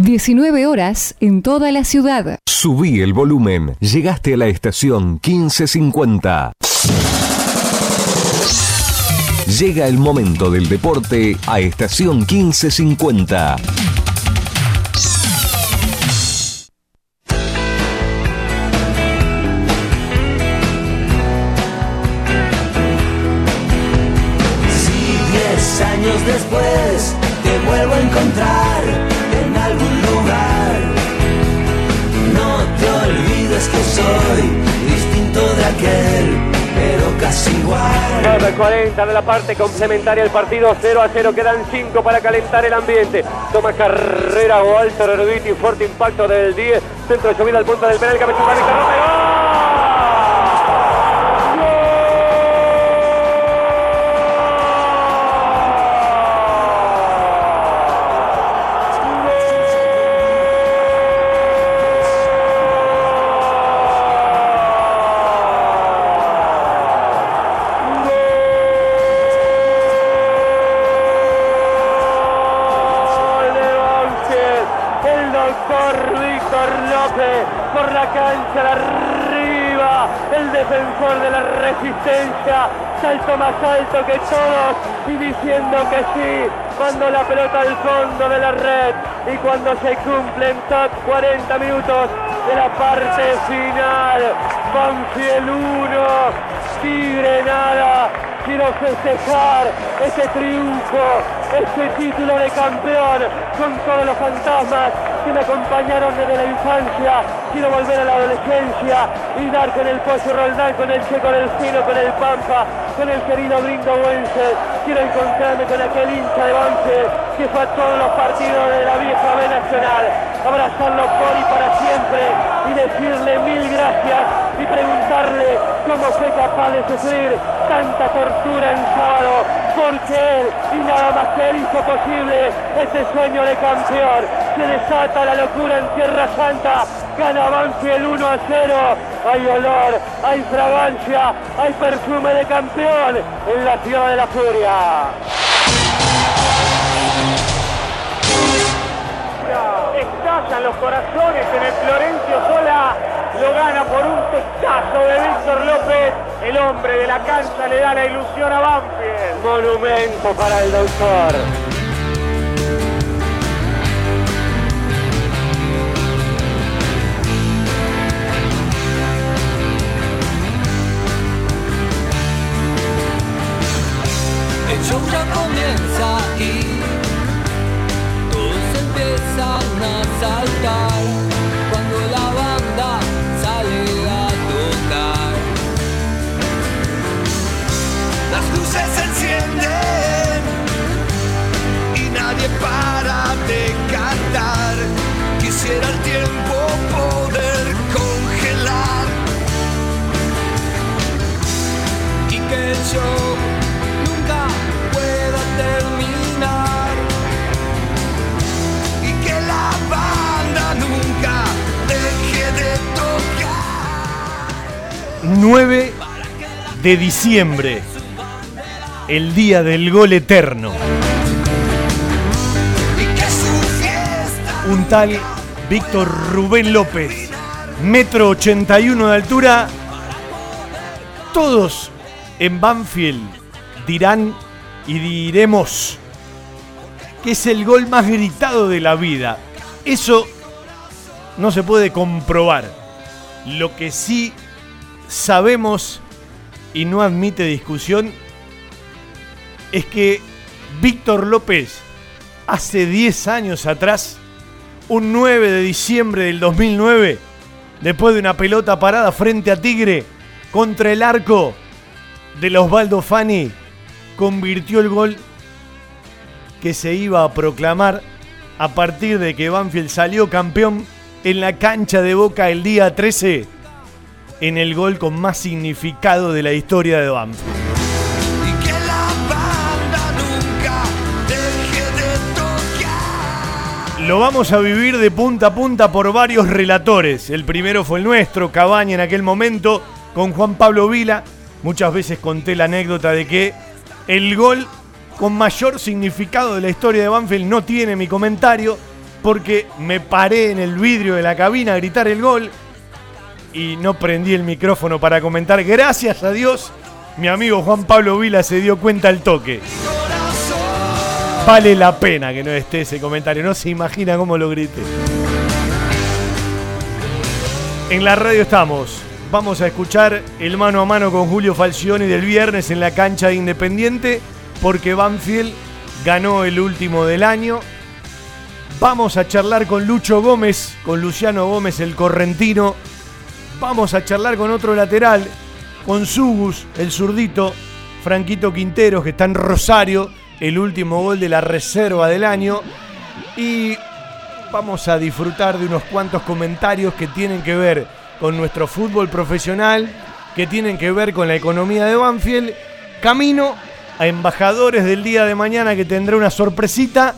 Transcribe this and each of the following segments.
19 horas en toda la ciudad. Subí el volumen. Llegaste a la estación 1550. Llega el momento del deporte a estación 1550. 40 de la parte complementaria el partido 0 a 0. Quedan 5 para calentar el ambiente. Toma carrera Walter Erviti, fuerte impacto del 10. Centro de subida al punto del penal, cabezazo de resistencia. Salto más alto que todos y diciendo que sí. Cuando la pelota al fondo de la red y cuando se cumplen top 40 minutos de la parte final. Banfield 1, Tigre nada. Quiero festejar ese triunfo, ese título de campeón con todos los fantasmas que me acompañaron desde la infancia. Quiero volver a la adolescencia y dar con el Pollo Roldán, con el Checo del Fino, con el Pampa, con el querido Brindo Wences. Quiero encontrarme con aquel hincha de Banfield que fue a todos los partidos de la vieja B Nacional. Abrazarlo por y para siempre y decirle mil gracias y preguntarle cómo fue capaz de sufrir tanta tortura en sábado, porque él y nada más que él hizo posible ese sueño de campeón. Se desata la locura en Tierra Santa, gana Banfield 1 a 0. Hay olor, hay fragancia, hay perfume de campeón en la ciudad de la furia. Estallan los corazones en el Florencio Sola. Lo gana por un testazo de Víctor López. El hombre de la cancha le da la ilusión a Banfield. Monumento para el doctor. Show ya comienza y todos empiezan a saltar 9 de diciembre, el día del gol eterno. Un tal Víctor Rubén López, metro 81 de altura. Todos en Banfield dirán y diremos que es el gol más gritado de la vida. Eso no se puede comprobar. Lo que sí sabemos y no admite discusión es que Víctor López hace 10 años atrás, un 9 de diciembre del 2009, después de una pelota parada frente a Tigre contra el arco de Osvaldo Fani, convirtió el gol que se iba a proclamar a partir de que Banfield salió campeón en la cancha de Boca el día 13 en el gol con más significado de la historia de Banfield. y que la banda nunca deje de tocar. Lo vamos a vivir de punta a punta por varios relatores. El primero fue el nuestro, Cabaña en aquel momento, con Juan Pablo Vila. Muchas veces conté la anécdota de que el gol con mayor significado de la historia de Banfield no tiene mi comentario. porque me paré en el vidrio de la cabina a gritar el gol y no prendí el micrófono para comentar. Gracias a Dios, mi amigo Juan Pablo Vila se dio cuenta al toque. Vale la pena que no esté ese comentario, no se imagina cómo lo grité. En la radio estamos. Vamos a escuchar el mano a mano con Julio Falcioni del viernes en la cancha de Independiente, porque Banfield ganó el último del año. Vamos a charlar con Lucho Gómez, con Luciano Gómez, el correntino. Vamos a charlar con otro lateral, con Sugus, el zurdito, Franquito Quinteros, que está en Rosario, el último gol de la reserva del año. Y vamos a disfrutar de unos cuantos comentarios que tienen que ver con nuestro fútbol profesional, que tienen que ver con la economía de Banfield. Camino a embajadores del día de mañana que tendrá una sorpresita.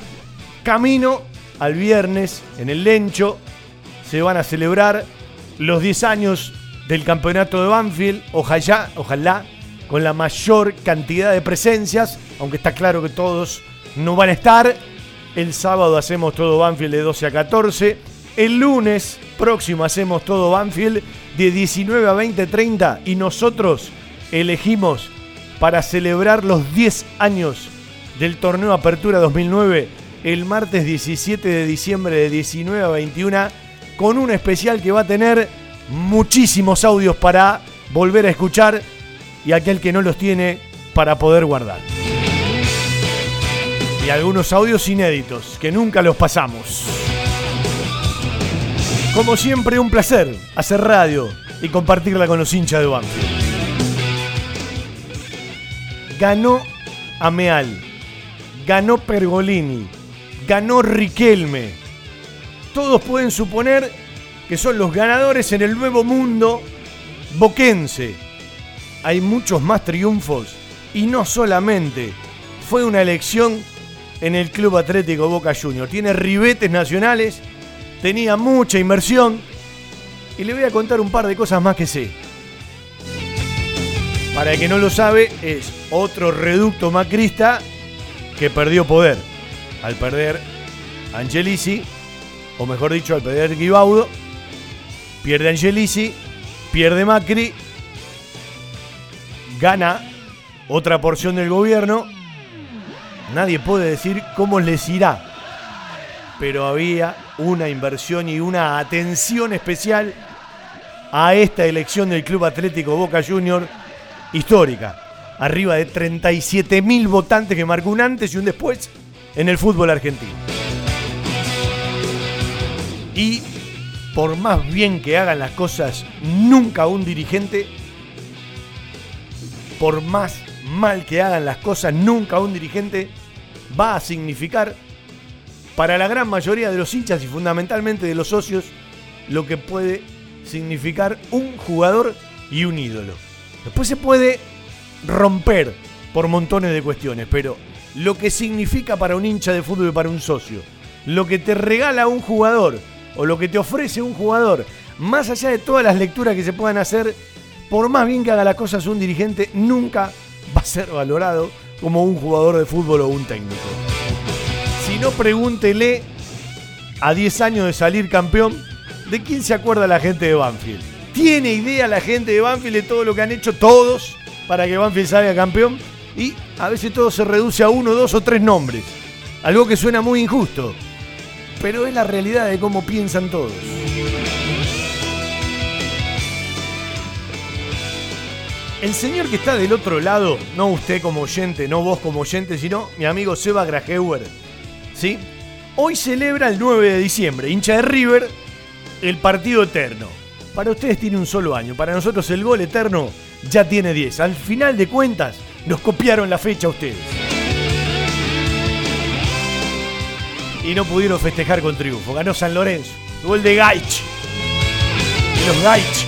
Camino al viernes en el Lencho. Se van a celebrar los 10 años del campeonato de Banfield. Ojalá, ojalá con la mayor cantidad de presencias, aunque está claro que todos no van a estar. El sábado hacemos todo Banfield de 12 a 14. El lunes próximo hacemos todo Banfield de 19 a 20, 30 y nosotros elegimos para celebrar los 10 años del torneo Apertura 2009 el martes 17 de diciembre de 19 a 21 con un especial que va a tener muchísimos audios para volver a escuchar y aquel que no los tiene para poder guardar y algunos audios inéditos que nunca los pasamos. Como siempre, un placer hacer radio y compartirla con los hinchas de Banfield. Ganó Ameal, ganó Pergolini, ganó Riquelme. Todos pueden suponer que son los ganadores en el nuevo mundo boquense. Hay muchos más triunfos y no solamente fue una elección en el Club Atlético Boca Juniors. Tiene ribetes nacionales, tenía mucha inversión y le voy a contar un par de cosas más que sé. Para el que no lo sabe, es otro reducto macrista que perdió poder. Al perder Angelici, o mejor dicho, al perder Guibaudo, pierde Angelici, pierde Macri, gana otra porción del gobierno Nadie puede decir cómo les irá. Pero había una inversión y una atención especial a esta elección del Club Atlético Boca Junior histórica. Arriba de 37 mil votantes que marcó un antes y un después en el fútbol argentino. Y por más bien que hagan las cosas, nunca un dirigente, por más mal que hagan las cosas, nunca un dirigente va a significar para la gran mayoría de los hinchas y fundamentalmente de los socios lo que puede significar un jugador y un ídolo. Después se puede romper por montones de cuestiones, pero lo que significa para un hincha de fútbol y para un socio, lo que te regala un jugador o lo que te ofrece un jugador, más allá de todas las lecturas que se puedan hacer, por más bien que haga las cosas un dirigente, nunca va a ser valorado como un jugador de fútbol o un técnico. Si no, pregúntele a 10 años de salir campeón, ¿de quién se acuerda la gente de Banfield? ¿Tiene idea la gente de Banfield de todo lo que han hecho todos para que Banfield salga campeón? Y a veces todo se reduce a uno, dos o tres nombres. Algo que suena muy injusto. Pero es la realidad de cómo piensan todos. El señor que está del otro lado, no usted como oyente, no vos como oyente, sino mi amigo Seba Grajeuer, ¿sí? Hoy celebra el 9 de diciembre, hincha de River, el partido eterno. Para ustedes tiene un solo año, para nosotros el gol eterno ya tiene 10. Al final de cuentas, nos copiaron la fecha ustedes. Y no pudieron festejar con triunfo. Ganó San Lorenzo. Gol de Gaich. De los Gaich.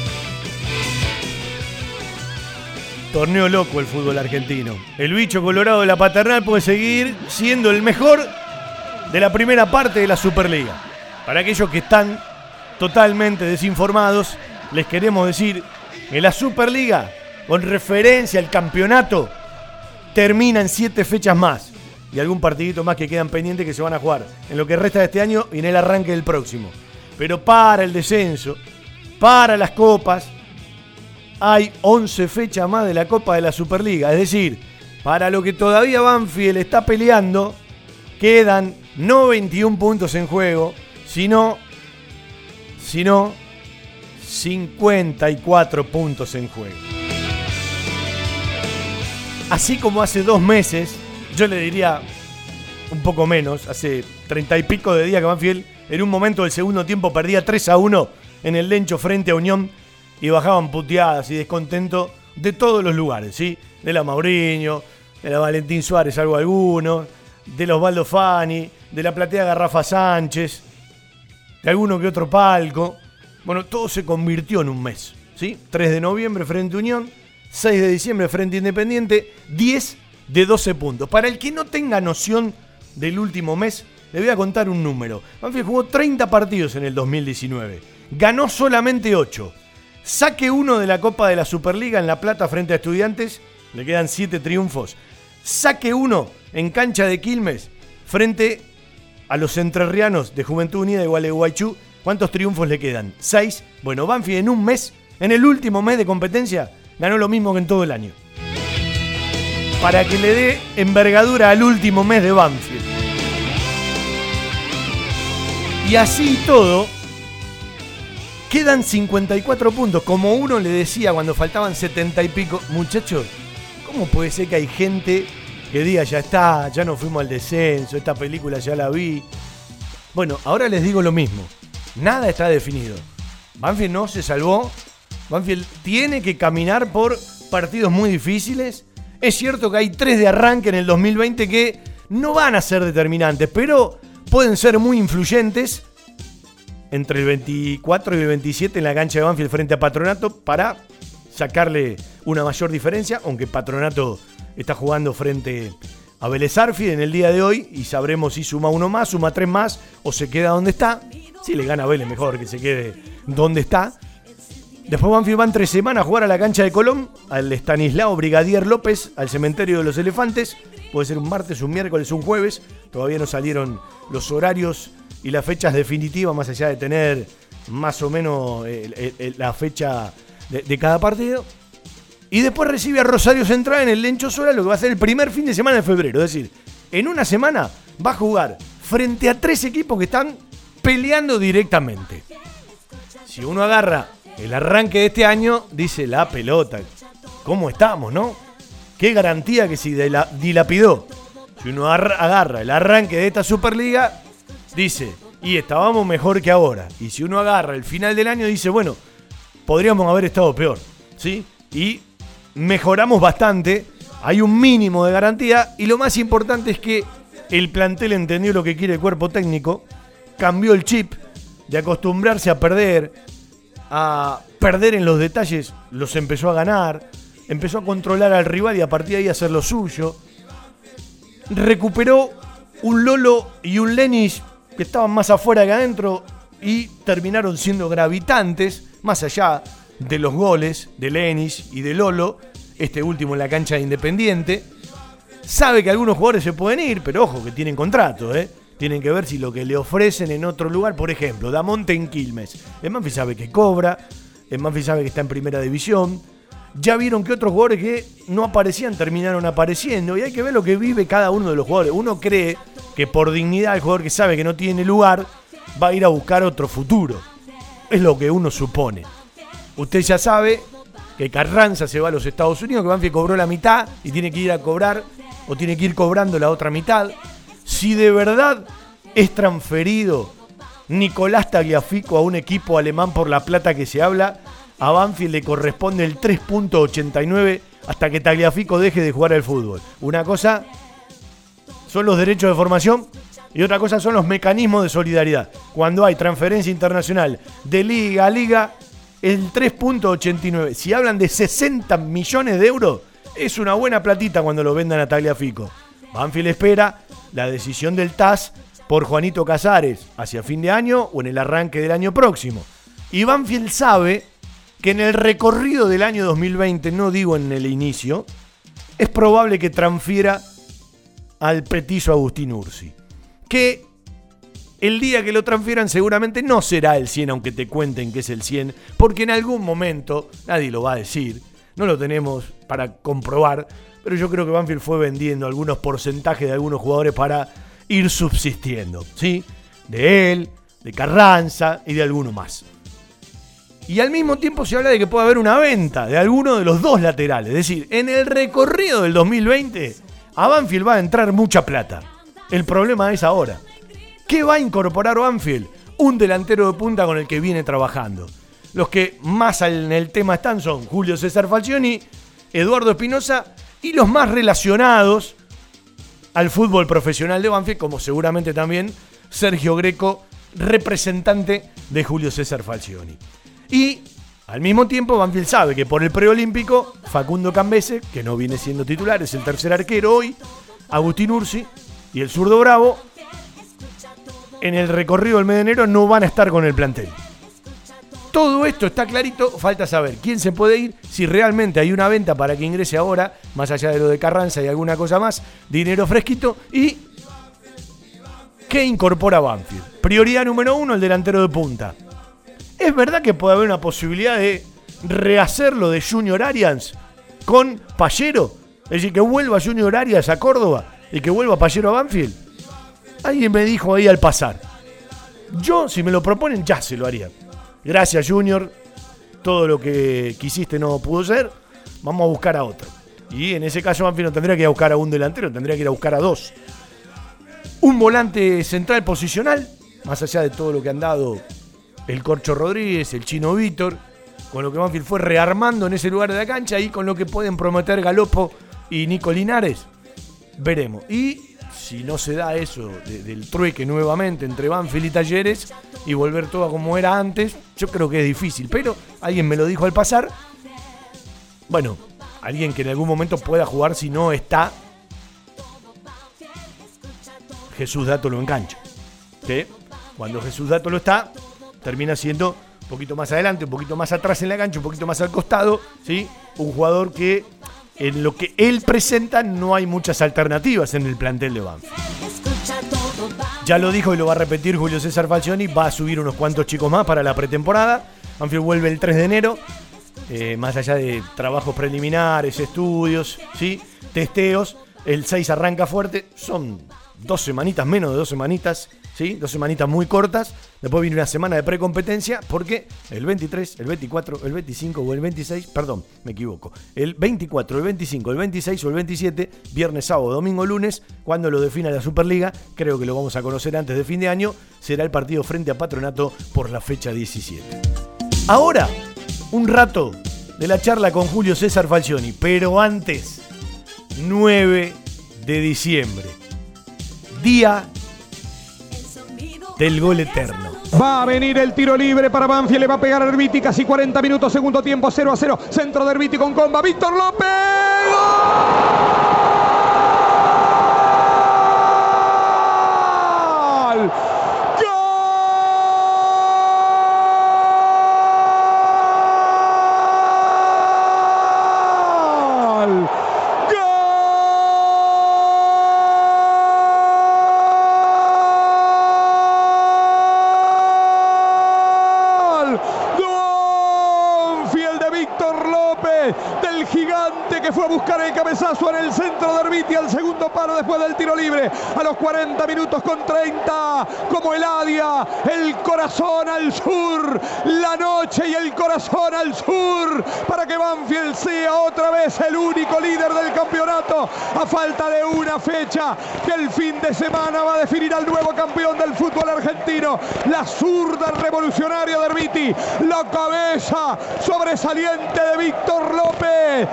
Torneo loco el fútbol argentino. El bicho colorado de la paternal puede seguir siendo el mejor de la primera parte de la Superliga. Para aquellos que están totalmente desinformados, les queremos decir que la Superliga, con referencia al campeonato, termina en siete fechas más. Y algún partidito más que quedan pendientes que se van a jugar en lo que resta de este año y en el arranque del próximo. Pero para el descenso, para las copas, hay 11 fechas más de la Copa de la Superliga. Es decir, para lo que todavía Banfield está peleando, quedan no 21 puntos en juego, sino, sino 54 puntos en juego. Así como hace dos meses, yo le diría un poco menos, hace 30 y pico de días que Banfield en un momento del segundo tiempo perdía 3 a 1 en el Lencho frente a Unión y bajaban puteadas y descontento de todos los lugares, ¿sí? De la Mauriño, de la Valentín Suárez, algo alguno, de los Baldo Fani, de la platea Garrafa Sánchez, de alguno que otro palco. Bueno, todo se convirtió en un mes, ¿sí? 3 de noviembre frente a Unión, 6 de diciembre frente a Independiente, 10 de 12 puntos. Para el que no tenga noción del último mes, le voy a contar un número. Banfield jugó 30 partidos en el 2019. Ganó solamente 8. Saque uno de la Copa de la Superliga en La Plata frente a Estudiantes. Le quedan 7 triunfos. Saque uno en cancha de Quilmes frente a los entrerrianos de Juventud Unida de Gualeguaychú. ¿Cuántos triunfos le quedan? 6. Bueno, Banfield en un mes, en el último mes de competencia, ganó lo mismo que en todo el año. Para que le dé envergadura al último mes de Banfield. Y así todo, quedan 54 puntos. Como uno le decía cuando faltaban 70 y pico, muchachos, ¿cómo puede ser que hay gente que diga ya está, ya no fuimos al descenso, esta película ya la vi? Bueno, ahora les digo lo mismo. Nada está definido. Banfield no se salvó. Banfield tiene que caminar por partidos muy difíciles. Es cierto que hay tres de arranque en el 2020 que no van a ser determinantes, pero pueden ser muy influyentes entre el 24 y el 27 en la cancha de Banfield frente a Patronato para sacarle una mayor diferencia, aunque Patronato está jugando frente a Vélez Arfield en el día de hoy y sabremos si suma uno más, suma tres más o se queda donde está. Si le gana a Vélez, mejor que se quede donde está. Después Banfield va tres semanas a jugar a la cancha de Colón, al Estanislao Brigadier López, al cementerio de los elefantes. Puede ser un martes, un miércoles, un jueves. Todavía no salieron los horarios y las fechas definitivas, más allá de tener más o menos la fecha de, cada partido. Y después recibe a Rosario Central en el Lencho Sola, lo que va a ser el primer fin de semana de febrero. Es decir, en una semana va a jugar frente a tres equipos que están peleando directamente. Si uno agarra el arranque de este año, dice la pelota. ¿Cómo estamos, no? Qué garantía que si dilapidó. Si uno agarra el arranque de esta Superliga, dice, y estábamos mejor que ahora. Y si uno agarra el final del año, dice, bueno, podríamos haber estado peor. ¿Sí? Y mejoramos bastante. Hay un mínimo de garantía. Y lo más importante es que el plantel entendió lo que quiere el cuerpo técnico. Cambió el chip de acostumbrarse a perder, a perder en los detalles, los empezó a ganar. Empezó a controlar al rival y a partir de ahí hacer lo suyo. Recuperó un Lolo y un Lenis que estaban más afuera que adentro y terminaron siendo gravitantes, más allá de los goles de Lenis y de Lolo, este último en la cancha de Independiente. Sabe que algunos jugadores se pueden ir, pero ojo que tienen contrato, ¿eh? Tienen que ver si lo que le ofrecen en otro lugar, por ejemplo, Damonte en Quilmes. El Manfi sabe que cobra, el Manfi sabe que está en primera división. Ya vieron que otros jugadores que no aparecían terminaron apareciendo y hay que ver lo que vive cada uno de los jugadores. Uno cree que por dignidad el jugador que sabe que no tiene lugar va a ir a buscar otro futuro. Es lo que uno supone. Usted ya sabe que Carranza se va a los Estados Unidos, que Banfield cobró la mitad y tiene que ir a cobrar o tiene que ir cobrando la otra mitad. Si de verdad es transferido Nicolás Tagliafico a un equipo alemán por la plata que se habla, a Banfield le corresponde el 3.89 hasta que Tagliafico deje de jugar al fútbol. Una cosa son los derechos de formación y otra cosa son los mecanismos de solidaridad. Cuando hay transferencia internacional de liga a liga, el 3.89. Si hablan de 60 millones de euros, es una buena platita cuando lo vendan a Tagliafico. Banfield espera la decisión del TAS por Juanito Casares hacia fin de año o en el arranque del año próximo. Y Banfield sabe que en el recorrido del año 2020, no digo en el inicio, es probable que transfiera al petizo Agustín Ursi. Que el día que lo transfieran seguramente no será el 100, aunque te cuenten que es el 100, porque en algún momento, nadie lo va a decir, no lo tenemos para comprobar, pero yo creo que Banfield fue vendiendo algunos porcentajes de algunos jugadores para ir subsistiendo, ¿sí? De él, de Carranza y de alguno más. Y al mismo tiempo se habla de que puede haber una venta de alguno de los dos laterales. Es decir, en el recorrido del 2020, a Banfield va a entrar mucha plata. El problema es ahora. ¿Qué va a incorporar Banfield? Un delantero de punta con el que viene trabajando. Los que más en el tema están son Julio César Falcioni, Eduardo Espinosa y los más relacionados al fútbol profesional de Banfield, como seguramente también Sergio Greco, representante de Julio César Falcioni. Y al mismo tiempo, Banfield sabe que por el preolímpico, Facundo Cambese, que no viene siendo titular, es el tercer arquero hoy, Agustín Ursi y el zurdo Bravo, en el recorrido del mes de enero no van a estar con el plantel. Todo esto está clarito, falta saber quién se puede ir, si realmente hay una venta para que ingrese ahora, más allá de lo de Carranza y alguna cosa más, dinero fresquito y qué incorpora Banfield. Prioridad número uno, el delantero de punta. ¿Es verdad que puede haber una posibilidad de rehacerlo de Junior Arians con Pallero? Es decir, que vuelva Junior Arias a Córdoba y que vuelva Pallero a Banfield. Alguien me dijo ahí al pasar. Yo, si me lo proponen, ya se lo haría. Gracias, Junior. Todo lo que quisiste no pudo ser. Vamos a buscar a otro. Y en ese caso, Banfield no tendría que ir a buscar a un delantero, tendría que ir a buscar a dos. Un volante central posicional, más allá de todo lo que han dado el Corcho Rodríguez, el Chino Víctor, con lo que Banfield fue rearmando en ese lugar de la cancha y con lo que pueden prometer Galopo y Nico Linares. Veremos. Y si no se da eso del trueque nuevamente entre Banfield y Talleres y volver todo como era antes, yo creo que es difícil. Pero alguien me lo dijo al pasar. Bueno, alguien que en algún momento pueda jugar si no está Jesús Dato lo engancha. Que cuando Jesús Dato lo está, termina siendo un poquito más adelante, un poquito más atrás en la cancha, un poquito más al costado, ¿sí? Un jugador que en lo que él presenta no hay muchas alternativas en el plantel de Banfield. Ya lo dijo y lo va a repetir Julio César Falcioni, va a subir unos cuantos chicos más para la pretemporada. Banfield vuelve el 3 de enero, eh, más allá de trabajos preliminares, estudios, ¿sí? testeos. El 6 arranca fuerte, son dos semanitas, menos de dos semanitas, ¿sí? Dos semanitas muy cortas. Después viene una semana de precompetencia porque el 23, el 24, el 25 o el 26, perdón, me equivoco. El 24, el 25, el 26 o el 27, viernes, sábado, domingo, lunes, cuando lo defina la Superliga, creo que lo vamos a conocer antes de fin de año, será el partido frente a Patronato por la fecha 17. Ahora, un rato de la charla con Julio César Falcioni, pero antes, 9 de diciembre, día del gol eterno. Va a venir el tiro libre para Banfield, le va a pegar a Herbiti, casi 40 minutos, segundo tiempo, 0 a 0. Centro de Herbiti con comba, Víctor López. ¡Gol! ¡Gol! Banfield de Víctor López, del gigante que fue a buscar el cabezazo en el centro de Herbiti después del tiro libre. A los 40 minutos con 30, como el Adia, el corazón al sur, la noche y el corazón al sur, para que Banfield sea otra vez el único líder del campeonato, a falta de una fecha que el fin de semana va a definir al nuevo campeón del fútbol argentino, la zurda revolucionaria de Herbiti, la cabeza sobresaliente de Víctor López,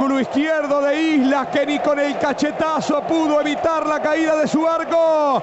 ángulo izquierdo de Islas que ni con el cachetazo pudo evitar la caída de su arco.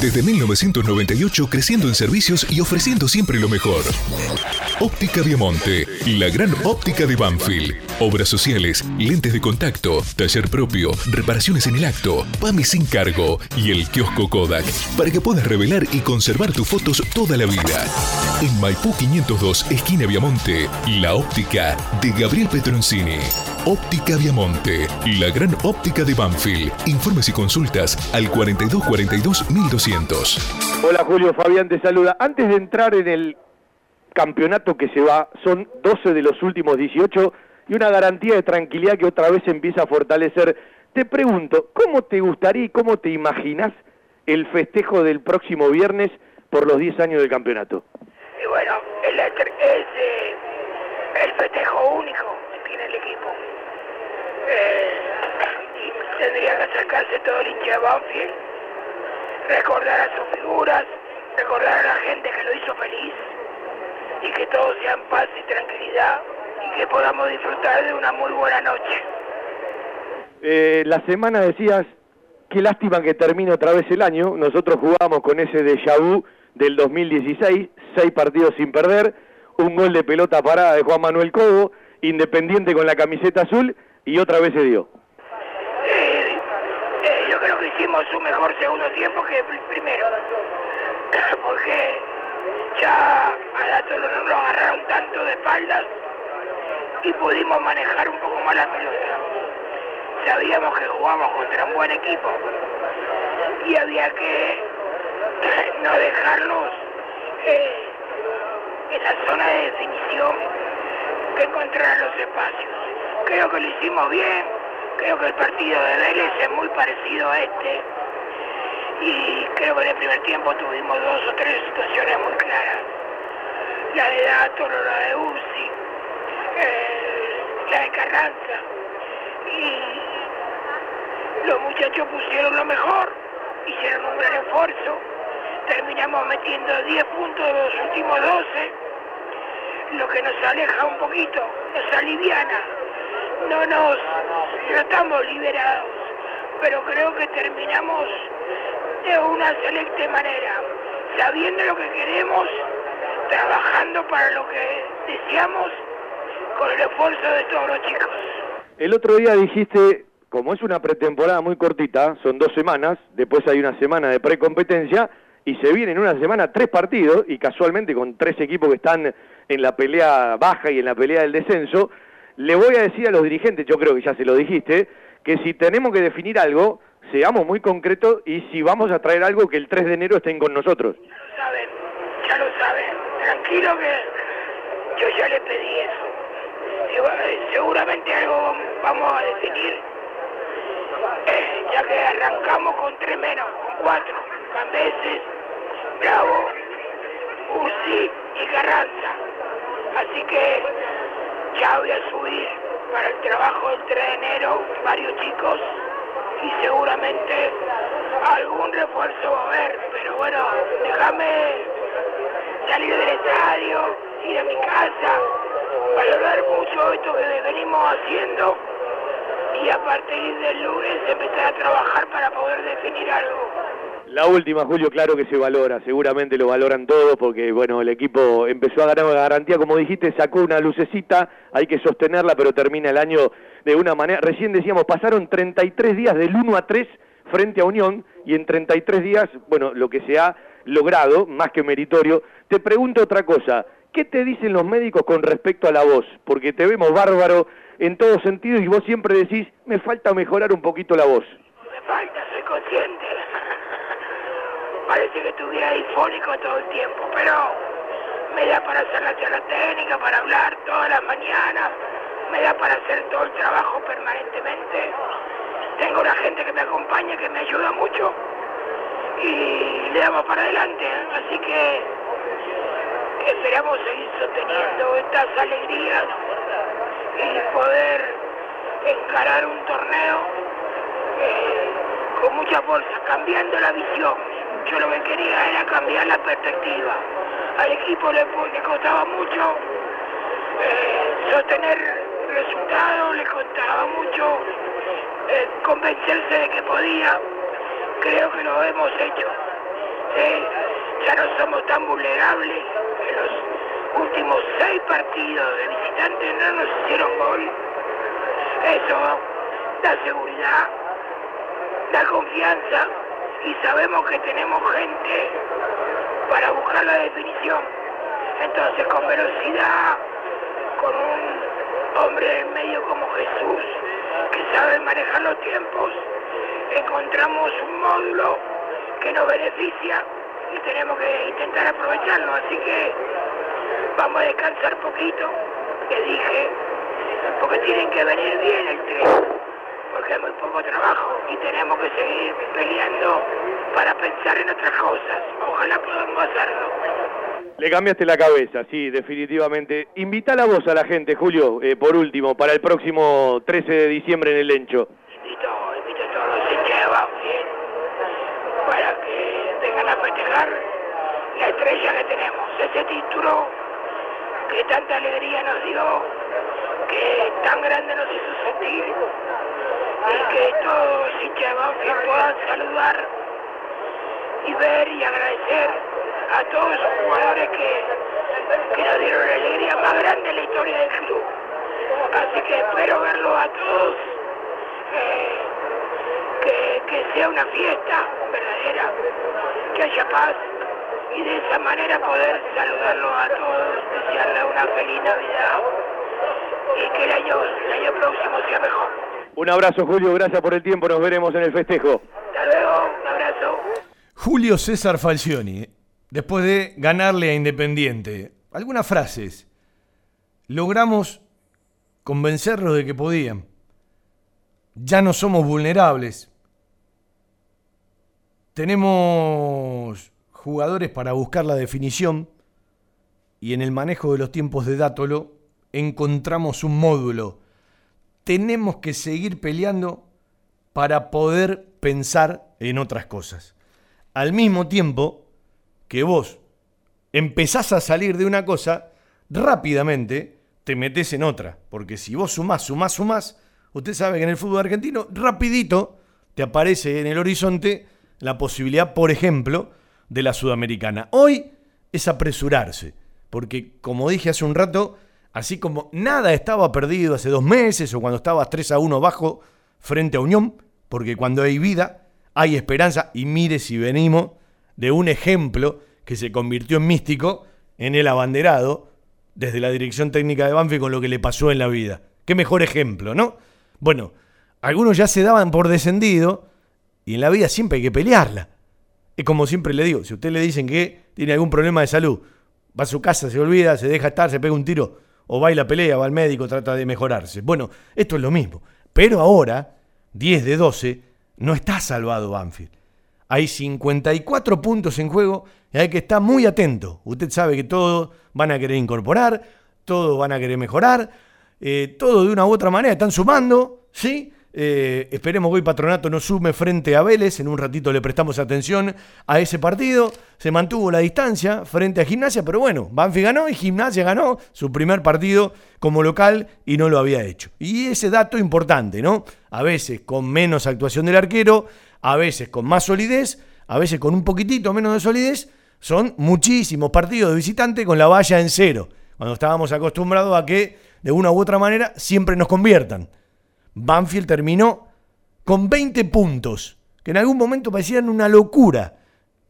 desde 1998 creciendo en servicios y ofreciendo siempre lo mejor. Óptica Viamonte, la gran óptica de Banfield. Obras sociales, lentes de contacto, taller propio, reparaciones en el acto, PAMI sin cargo y el kiosco Kodak para que puedas revelar y conservar tus fotos toda la vida. En Maipú 502, esquina Viamonte, la óptica de Gabriel Petroncini. Óptica Viamonte, la gran óptica de Banfield. Informes y consultas al 4242 1200. Hola Julio, Fabián te saluda. Antes de entrar en el campeonato que se va, son 12 de los últimos 18 y una garantía de tranquilidad que otra vez empieza a fortalecer. Te pregunto, ¿cómo te gustaría y cómo te imaginas el festejo del próximo viernes por los 10 años del campeonato? Y bueno, el, es eh, el festejo único que tiene el equipo. Eh, tendría que acercarse todo el hincha de Banfield, recordar a sus figuras, recordar a la gente que lo hizo feliz y que todo sea en paz y tranquilidad y que podamos disfrutar de una muy buena noche. Eh, la semana decías, qué lástima que termine otra vez el año, nosotros jugamos con ese déjà vu del 2016, seis partidos sin perder, un gol de pelota parada de Juan Manuel Cobo, Independiente con la camiseta azul y otra vez se dio. Eh, eh, yo creo que hicimos un mejor segundo tiempo que el primero. Porque ya a no nos agarraron tanto de espaldas y pudimos manejar un poco más la pelota. Sabíamos que jugábamos contra un buen equipo y había que no dejarnos eh, en la zona de definición que encontrar los espacios. Creo que lo hicimos bien, creo que el partido de Vélez es muy parecido a este y creo que en el primer tiempo tuvimos dos o tres situaciones muy claras. La de Dato, la de Ursi, eh, la de Carranza y los muchachos pusieron lo mejor, hicieron un gran esfuerzo, terminamos metiendo 10 puntos de los últimos 12 lo que nos aleja un poquito, nos aliviana. No nos, no estamos liberados, pero creo que terminamos de una selecta manera, sabiendo lo que queremos, trabajando para lo que deseamos, con el esfuerzo de todos los chicos. El otro día dijiste, como es una pretemporada muy cortita, son dos semanas, después hay una semana de precompetencia, y se viene en una semana tres partidos, y casualmente con tres equipos que están en la pelea baja y en la pelea del descenso, le voy a decir a los dirigentes, yo creo que ya se lo dijiste, que si tenemos que definir algo, seamos muy concretos y si vamos a traer algo que el 3 de enero estén con nosotros. Ya lo saben, ya lo saben. Tranquilo que yo ya le pedí eso. Eh, seguramente algo vamos a definir, eh, ya que arrancamos con tres menos, con cuatro. Cambeses, Bravo, Ursi y Carranza. Así que ya voy a subir para el trabajo del 3 de enero varios chicos y seguramente algún refuerzo va a haber, pero bueno, déjame salir del estadio, ir a mi casa, valorar mucho esto que venimos haciendo y a partir del lunes empezar a trabajar para poder definir algo. La última, Julio, claro que se valora, seguramente lo valoran todos porque, bueno, el equipo empezó a ganar una garantía, como dijiste, sacó una lucecita, hay que sostenerla, pero termina el año de una manera, recién decíamos, pasaron 33 días del 1 a 3 frente a Unión y en 33 días, bueno, lo que se ha logrado, más que meritorio. Te pregunto otra cosa, ¿qué te dicen los médicos con respecto a la voz? Porque te vemos bárbaro en todos sentidos y vos siempre decís, me falta mejorar un poquito la voz. Me falta, soy consciente. Parece que estuviera difónico todo el tiempo, pero me da para hacer la charla técnica, para hablar todas las mañanas, me da para hacer todo el trabajo permanentemente. Tengo una gente que me acompaña, que me ayuda mucho. y le damos para adelante. Así que esperamos seguir sosteniendo estas alegrías y poder encarar un torneo eh, con mucha fuerza, cambiando la visión. Yo lo que quería era cambiar la perspectiva. Al equipo le, le costaba mucho eh, sostener resultados, le costaba mucho eh, convencerse de que podía. Creo que lo hemos hecho. ya no somos tan vulnerables. En los últimos seis partidos de visitantes no nos hicieron gol. Eso da seguridad, da confianza y sabemos que tenemos gente para buscar la definición. Entonces con velocidad, con un hombre medio como Jesús, que sabe manejar los tiempos, encontramos un módulo que nos beneficia y tenemos que intentar aprovecharlo. Así que vamos a descansar poquito, le dije, porque tienen que venir bien el tren, porque hay muy poco trabajo y tenemos que seguir peleando para pensar en otras cosas. Ojalá podamos hacerlo. Le cambiaste la cabeza, sí, definitivamente. Invita la voz a la gente, Julio, eh, por último, para el próximo 13 de diciembre en el Lencho. Invito, invito a todos los hinchas para que vengan a festejar la estrella que tenemos, ese título que tanta alegría nos dio, que tan grande nos hizo sentir y que todos los hinchas de puedan saludar y ver y agradecer a todos esos jugadores que, que nos dieron la alegría más grande en la historia del club. Así que espero verlos a todos, eh, que, que sea una fiesta verdadera, que haya paz y de esa manera poder saludarlos a todos, desearles una feliz Navidad y que el año, el año próximo sea mejor. Un abrazo, Julio, gracias por el tiempo, nos veremos en el festejo. Hasta luego, un abrazo. Julio César Falcioni, después de ganarle a Independiente, algunas frases. Logramos convencerlos de que podían. Ya no somos vulnerables. Tenemos jugadores para buscar la definición y en el manejo de los tiempos de Dátolo encontramos un módulo. Tenemos que seguir peleando para poder pensar en otras cosas. Al mismo tiempo que vos empezás a salir de una cosa, rápidamente te metes en otra. Porque si vos sumás, sumás, sumás, usted sabe que en el fútbol argentino, rapidito te aparece en el horizonte la posibilidad, por ejemplo, de la sudamericana. Hoy es apresurarse, porque como dije hace un rato, así como nada estaba perdido hace dos meses o cuando estabas 3 a 1 bajo frente a Unión, porque cuando hay vida, hay esperanza, y mire si venimos de un ejemplo que se convirtió en místico en el abanderado desde la dirección técnica de Banfi con lo que le pasó en la vida. Qué mejor ejemplo, ¿no? Bueno, algunos ya se daban por descendido y en la vida siempre hay que pelearla. Es como siempre le digo, si usted le dicen que tiene algún problema de salud, va a su casa, se olvida, se deja estar, se pega un tiro, o va y la pelea, va al médico, trata de mejorarse. Bueno, esto es lo mismo. Pero ahora, 10 de 12, no está salvado Banfield. Hay 54 puntos en juego y hay que estar muy atento. Usted sabe que todos van a querer incorporar, todos van a querer mejorar, eh, todo de una u otra manera están sumando, ¿sí? Eh, esperemos que hoy Patronato no sume frente a Vélez. En un ratito le prestamos atención a ese partido. Se mantuvo la distancia frente a Gimnasia, pero bueno, Banfi ganó y Gimnasia ganó su primer partido como local y no lo había hecho. Y ese dato importante, ¿no? A veces con menos actuación del arquero, a veces con más solidez, a veces con un poquitito menos de solidez. Son muchísimos partidos de visitante con la valla en cero. Cuando estábamos acostumbrados a que de una u otra manera siempre nos conviertan. Banfield terminó con 20 puntos, que en algún momento parecían una locura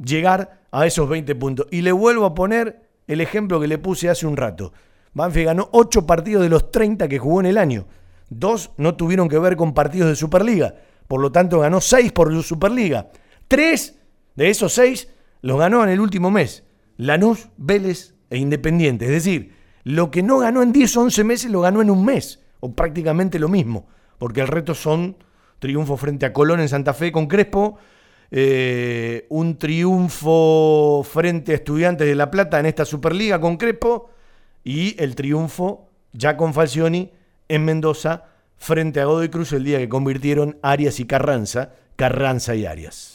llegar a esos 20 puntos. Y le vuelvo a poner el ejemplo que le puse hace un rato. Banfield ganó 8 partidos de los 30 que jugó en el año. Dos no tuvieron que ver con partidos de Superliga. Por lo tanto, ganó 6 por Superliga. Tres de esos 6 los ganó en el último mes. Lanús, Vélez e Independiente. Es decir, lo que no ganó en 10 o 11 meses lo ganó en un mes. O prácticamente lo mismo porque el reto son triunfo frente a Colón en Santa Fe con Crespo, eh, un triunfo frente a Estudiantes de La Plata en esta Superliga con Crepo y el triunfo ya con Falcioni en Mendoza frente a Godoy Cruz el día que convirtieron Arias y Carranza, Carranza y Arias.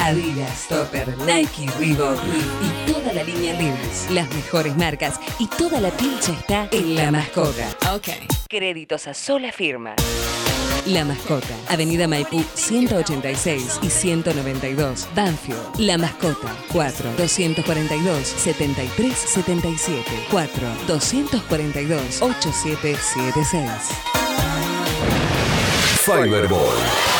Adidas, Topper, Nike, Reebok y, toda la línea Levi's. Las mejores marcas y toda la pincha está en La Mascota. Ok. Créditos a sola firma. La Mascota, Avenida Maipú 186 y 192, Banfield. La Mascota, 4 242 7377 4 242 8776. Fiberball.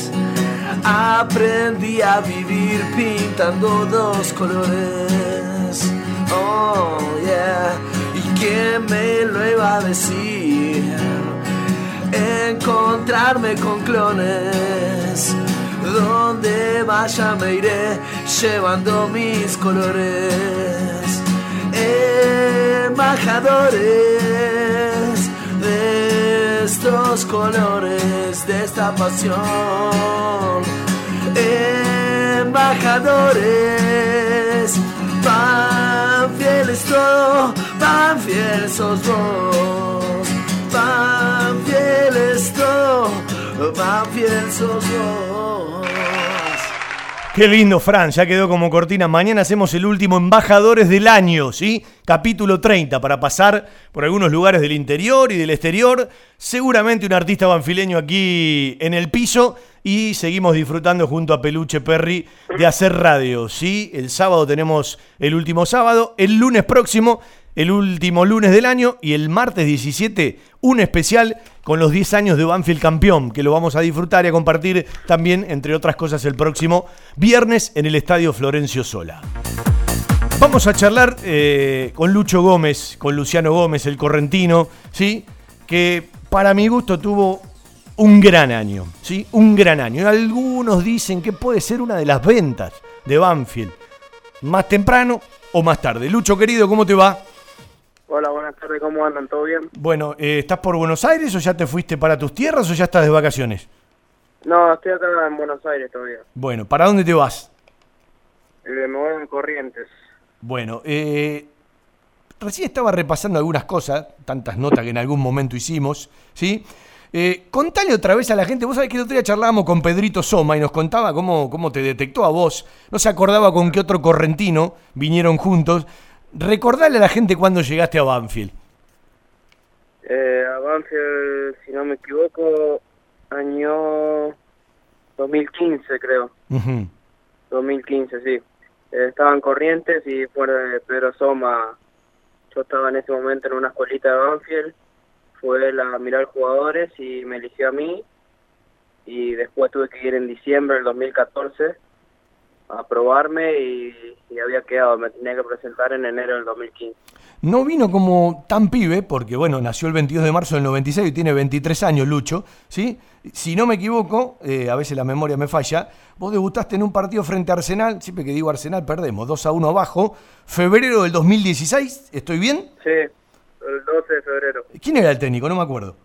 Aprendí a vivir pintando dos colores. Oh, yeah. ¿Y quién me lo iba a decir? Encontrarme con clones. Donde vaya me iré llevando mis colores. Embajadores de estos colores, de esta pasión embajadores. Pan fieles todo, pan fieles sos vos. Pan fieles todo, pan fieles sos vos. Qué lindo, Fran, ya quedó como cortina. Mañana hacemos el último Embajadores del Año, ¿sí? Capítulo 30, para pasar por algunos lugares del interior y del exterior. Seguramente un artista banfileño aquí en el piso. Y seguimos disfrutando junto a Peluche Perry de hacer radio, ¿sí? El sábado tenemos el último sábado. El lunes próximo el último lunes del año y el martes 17 un especial con los 10 años de Banfield campeón, que lo vamos a disfrutar y a compartir también, entre otras cosas, el próximo viernes en el Estadio Florencio Sola. Vamos a charlar eh, con Lucho Gómez, con Luciano Gómez, el correntino, ¿sí? que para mi gusto tuvo un gran año, ¿sí? un gran año. Algunos dicen que puede ser una de las ventas de Banfield, más temprano o más tarde. Lucho querido, ¿cómo te va? Hola, buenas tardes, ¿cómo andan? ¿Todo bien? Bueno, eh, ¿estás por Buenos Aires o ya te fuiste para tus tierras o ya estás de vacaciones? No, estoy acá en Buenos Aires todavía. Bueno, ¿para dónde te vas? Eh, me voy en Corrientes. Bueno, eh, recién estaba repasando algunas cosas, tantas notas que en algún momento hicimos, ¿sí? Eh, contale otra vez a la gente, vos sabés que el otro día charlábamos con Pedrito Soma y nos contaba cómo, cómo te detectó a vos, no se acordaba con qué otro correntino vinieron juntos, Recordale a la gente cuándo llegaste a Banfield. Eh, a Banfield, si no me equivoco, año 2015 creo. 2015, sí. Eh, estaban Corrientes y fuera de Pedro Soma, yo estaba en ese momento en una escuelita de Banfield, fue él a mirar jugadores y me eligió a mí y después tuve que ir en diciembre del 2014 a probarme y, había quedado, me tenía que presentar en enero del 2015. No vino como tan pibe, porque bueno, nació el 22 de marzo del 96 y tiene 23 años, Lucho, ¿sí? Si no me equivoco, eh, a veces la memoria me falla, vos debutaste en un partido frente a Arsenal, siempre que digo Arsenal perdemos, 2 a 1 abajo, febrero del 2016, ¿estoy bien? Sí, el 12 de febrero. ¿Quién era el técnico? No me acuerdo.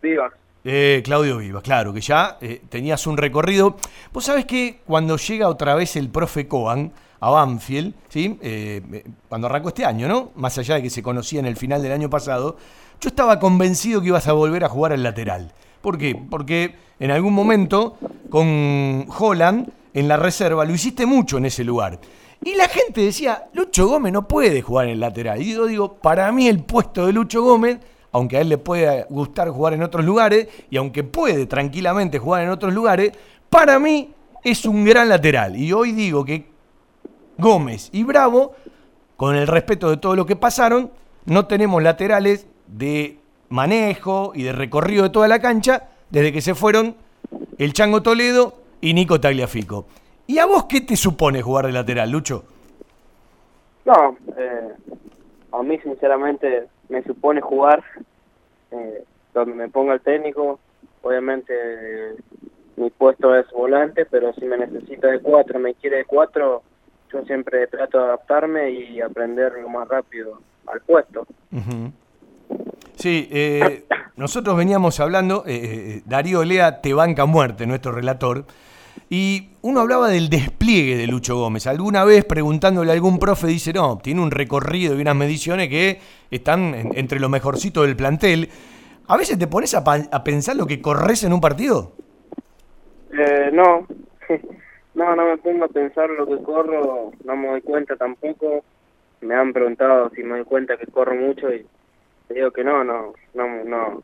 Vivas. Eh, Claudio Vivas, claro, que ya eh, tenías un recorrido. Vos sabés que cuando llega otra vez el profe Coan a Banfield, ¿sí? Eh, cuando arrancó este año, ¿no? Más allá de que se conocía en el final del año pasado, yo estaba convencido que ibas a volver a jugar al lateral. ¿Por qué? Porque en algún momento con Holland en la reserva lo hiciste mucho en ese lugar. Y la gente decía, Lucho Gómez no puede jugar en el lateral. Y yo digo, para mí el puesto de Lucho Gómez, aunque a él le pueda gustar jugar en otros lugares, y aunque puede tranquilamente jugar en otros lugares, para mí es un gran lateral. Y hoy digo que Gómez y Bravo, con el respeto de todo lo que pasaron, no tenemos laterales de manejo y de recorrido de toda la cancha desde que se fueron el Chango Toledo y Nico Tagliafico. ¿Y a vos qué te supone jugar de lateral, Lucho? No, eh, a mí sinceramente me supone jugar eh, donde me ponga el técnico. Obviamente mi puesto es volante, pero si me necesita de cuatro, me quiere de cuatro, yo siempre trato de adaptarme y aprender lo más rápido al puesto. Sí, eh, nosotros veníamos hablando, eh, eh, Darío Lea te banca muerte, nuestro relator, y uno hablaba del despliegue de Lucho Gómez. Alguna vez preguntándole a algún profe dice, no, tiene un recorrido y unas mediciones que están entre lo mejorcito del plantel. ¿A veces te pones a, a pensar lo que corres en un partido? Eh, no, no, no me pongo a pensar lo que corro, no me doy cuenta tampoco. Me han preguntado si me doy cuenta que corro mucho y digo que no, no, no, no,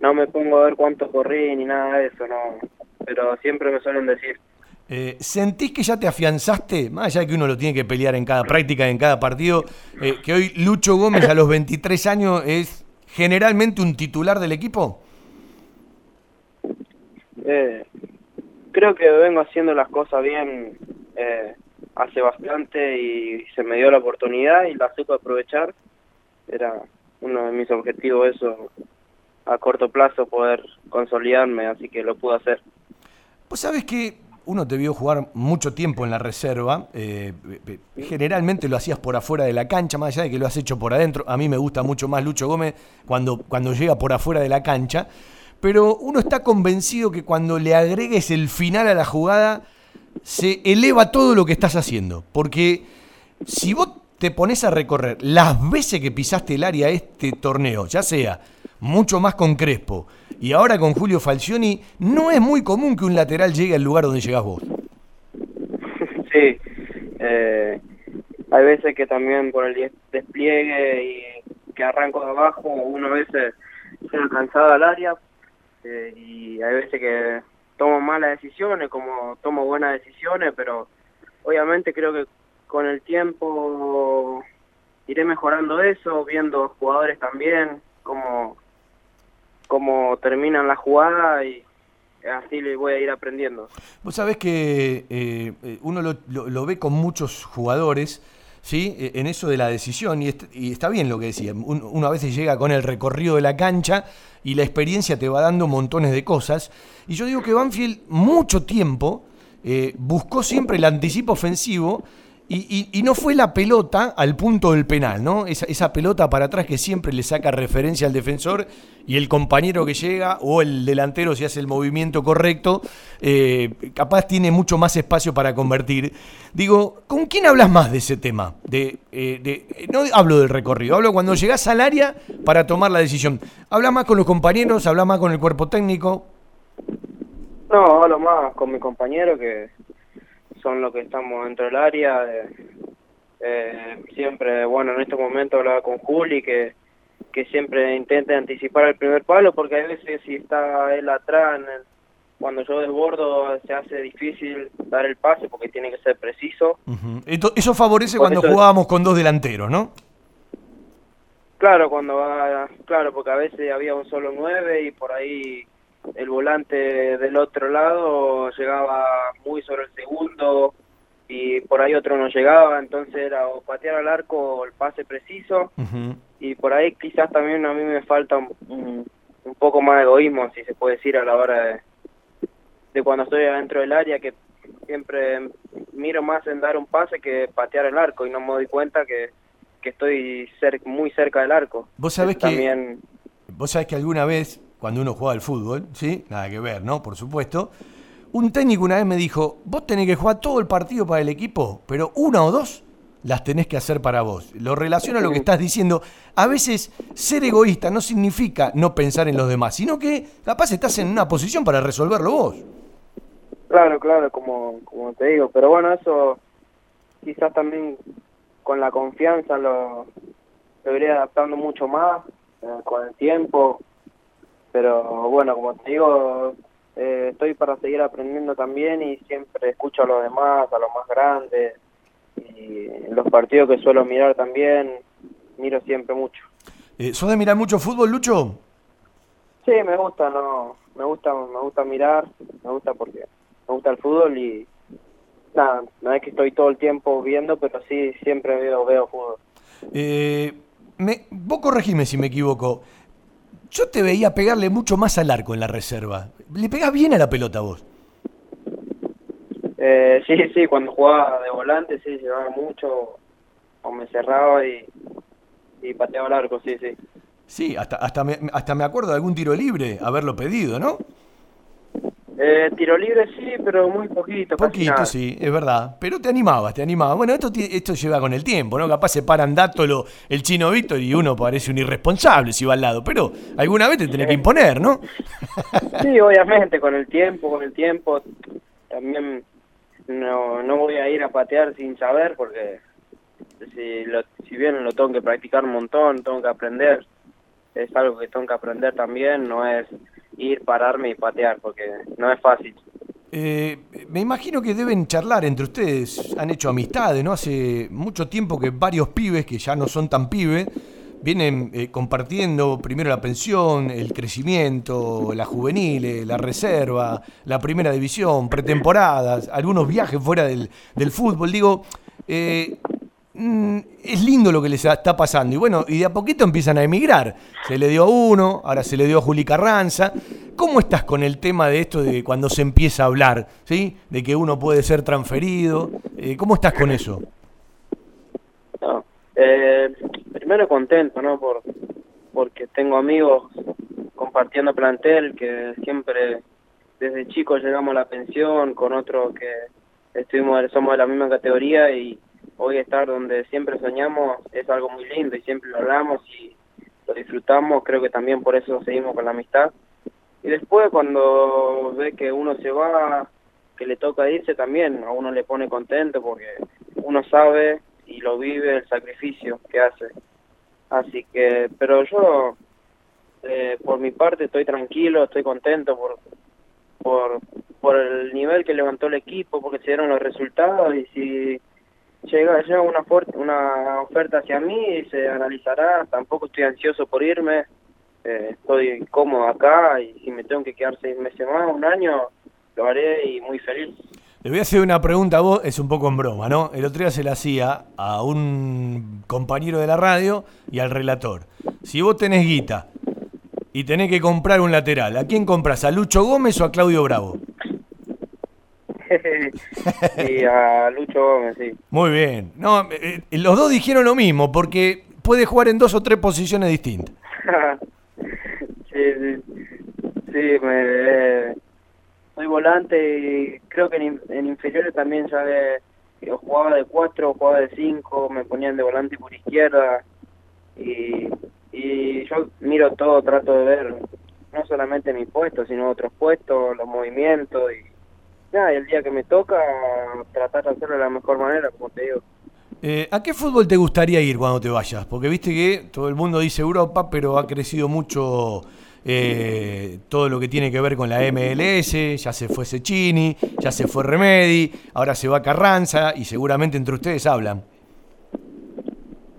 no me pongo a ver cuánto corrí ni nada de eso, no. Pero siempre me suelen decir. Eh, ¿Sentís que ya te afianzaste, más allá de que uno lo tiene que pelear en cada práctica, en cada partido, eh, que hoy Lucho Gómez a los 23 años es generalmente un titular del equipo? Eh, creo que vengo haciendo las cosas bien eh, hace bastante y se me dio la oportunidad y la supe aprovechar. Era uno de mis objetivos eso, a corto plazo poder consolidarme, así que lo pude hacer. Pues sabes que uno te vio jugar mucho tiempo en la reserva, eh, generalmente lo hacías por afuera de la cancha, más allá de que lo has hecho por adentro. A mí me gusta mucho más Lucho Gómez cuando, cuando llega por afuera de la cancha pero uno está convencido que cuando le agregues el final a la jugada, se eleva todo lo que estás haciendo. Porque si vos te pones a recorrer las veces que pisaste el área este torneo, ya sea mucho más con Crespo y ahora con Julio Falcioni, no es muy común que un lateral llegue al lugar donde llegás vos. Sí, eh, hay veces que también por el despliegue y que arranco de abajo, uno a veces se alcanzado al área, este, y hay veces que tomo malas decisiones, como tomo buenas decisiones, pero obviamente creo que con el tiempo iré mejorando eso, viendo jugadores también, cómo, cómo terminan la jugada y así le voy a ir aprendiendo. Vos sabés que eh, eh, uno lo, ve con muchos jugadores, ¿sí? E, en eso de la decisión, y, y está bien lo que decía, uno a veces llega con el recorrido de la cancha y la experiencia te va dando montones de cosas. Y yo digo que Banfield mucho tiempo eh, buscó siempre el anticipo ofensivo y, no fue la pelota al punto del penal, ¿no? Esa, esa, pelota para atrás que siempre le saca referencia al defensor y el compañero que llega o el delantero si hace el movimiento correcto, eh, capaz tiene mucho más espacio para convertir. Digo, ¿con quién hablas más de ese tema? De, eh, no hablo del recorrido, hablo cuando llegás al área para tomar la decisión. ¿Hablas más con los compañeros? ¿Hablas más con el cuerpo técnico? No, hablo más con mi compañero que son los que estamos dentro del área. Eh, eh, siempre, bueno, en este momento hablaba con Juli que, que siempre intente anticipar el primer palo porque a veces si está él atrás, cuando yo desbordo se hace difícil dar el pase porque tiene que ser preciso. Eso favorece cuando jugábamos con dos delanteros, ¿no? Claro, cuando va, claro, porque a veces había un solo nueve y por ahí el volante del otro lado llegaba muy sobre el segundo y por ahí otro no llegaba, entonces era o patear al arco o el pase preciso y por ahí quizás también a mí me falta un, poco más de egoísmo, si se puede decir, a la hora de, de cuando estoy adentro del área, que siempre miro más en dar un pase que patear el arco y no me doy cuenta que, que estoy muy cerca del arco. Vos sabés que... También... Vos sabés que alguna vez cuando uno juega al fútbol, ¿sí? Nada que ver, ¿no? Por supuesto. Un técnico una vez me dijo, vos tenés que jugar todo el partido para el equipo, pero una o dos las tenés que hacer para vos. Lo relaciona a lo que estás diciendo. A veces ser egoísta no significa no pensar en los demás, sino que capaz estás en una posición para resolverlo vos. Claro, claro, como, como te digo. Pero bueno, eso quizás también con la confianza lo, lo iré adaptando mucho más eh, con el tiempo. Pero bueno, como te digo, eh, estoy para seguir aprendiendo también y siempre escucho a los demás, a los más grandes. Y los partidos que suelo mirar también, miro siempre mucho. Eh, ¿Sos de mirar mucho fútbol, Lucho? Sí, me gusta, no, me gusta, me gusta mirar, me gusta porque me gusta el fútbol y nada, no es que estoy todo el tiempo viendo, pero sí siempre veo, veo fútbol. Eh, me, vos corregime si me equivoco. Yo te veía pegarle mucho más al arco en la reserva. ¿Le pegás bien a la pelota vos? Eh, sí, sí, cuando jugaba de volante, sí, llevaba mucho, o me cerraba y, y pateaba el arco, sí, sí. Sí, hasta, hasta, me, hasta me acuerdo de algún tiro libre haberlo pedido, ¿no? Eh, tiro libre sí, pero muy poquito. Poquito, nada. sí, es verdad. Pero te animabas, te animabas. Bueno, esto, esto lleva con el tiempo, ¿no? Capaz se paran Dátolo, el chino Víctor y uno parece un irresponsable si va al lado. Pero alguna vez te tenés que imponer, ¿no? Sí, obviamente, con el tiempo, con el tiempo. También no, no voy a ir a patear sin saber, porque si, lo, si bien lo tengo que practicar un montón, tengo que aprender. Es algo que tengo que aprender también, no es ir, pararme y patear, porque no es fácil. Eh, me imagino que deben charlar entre ustedes. Han hecho amistades, ¿no? Hace mucho tiempo que varios pibes, que ya no son tan pibes, vienen eh, compartiendo primero la pensión, el crecimiento, la juvenil, la reserva, la primera división, pretemporadas, algunos viajes fuera del, del fútbol. Digo, eh, es lindo lo que les está pasando. Y bueno, y de a poquito empiezan a emigrar. Se le dio a uno, ahora se le dio a Juli Carranza. ¿Cómo estás con el tema de esto de cuando se empieza a hablar, ¿sí? De que uno puede ser transferido. Eh, ¿Cómo estás con eso? Eh, primero contento, ¿no? Por, porque tengo amigos compartiendo plantel que siempre desde chicos llegamos a la pensión con otros que estuvimos somos de la misma categoría y hoy estar donde siempre soñamos es algo muy lindo y siempre lo hablamos y lo disfrutamos, creo que también por eso seguimos con la amistad. Y después cuando ve que uno se va, que le toca irse también, a uno le pone contento porque uno sabe y lo vive el sacrificio que hace. Así que, pero yo, eh, por mi parte, estoy tranquilo, estoy contento por, por, por el nivel que levantó el equipo, porque se dieron los resultados y si llega, llega una, una oferta hacia mí, se analizará, tampoco estoy ansioso por irme, eh, estoy cómodo acá y si me tengo que quedar seis meses más, un año, lo haré y muy feliz. Le voy a hacer una pregunta a vos, es un poco en broma, ¿no? El otro día se la hacía a un compañero de la radio y al relator. Si vos tenés guita y tenés que comprar un lateral, ¿a quién compras? ¿A Lucho Gómez o a Claudio Bravo? y a Lucho Gómez, sí. Muy bien. No, eh, los dos dijeron lo mismo, porque puede jugar en dos o tres posiciones distintas. sí, sí, sí, me, eh, soy volante y creo que en, in- en inferiores también ya de, yo jugaba de cuatro, jugaba de cinco, me ponían de volante por izquierda y, y yo miro todo, trato de ver no solamente mi puesto, sino otros puestos, los movimientos y nada, el día que me toca tratar de hacerlo de la mejor manera, como te digo. Eh, ¿A qué fútbol te gustaría ir cuando te vayas? Porque viste que todo el mundo dice Europa, pero ha crecido mucho eh, todo lo que tiene que ver con la MLS, ya se fue Cecchini, ya se fue Remedi, ahora se va Carranza y seguramente entre ustedes hablan.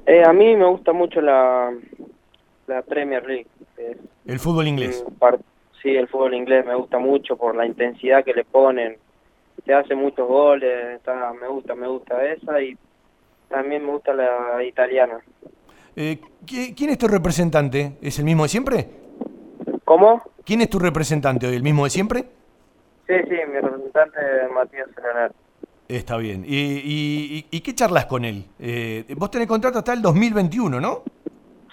Eh, a mí me gusta mucho la, la Premier League. El fútbol inglés. Sí, el fútbol inglés me gusta mucho por la intensidad que le ponen. Se hace muchos goles, está, me gusta, me gusta esa y también me gusta la italiana. Eh, ¿qui- ¿Quién es tu representante? ¿Es el mismo de siempre? ¿Cómo? ¿Quién es tu representante hoy? ¿El mismo de siempre? Sí, sí, mi representante es Matías Leonel. Está bien. ¿Y, y- y- y qué charlas con él? Eh, vos tenés contrato hasta el 2021, ¿no?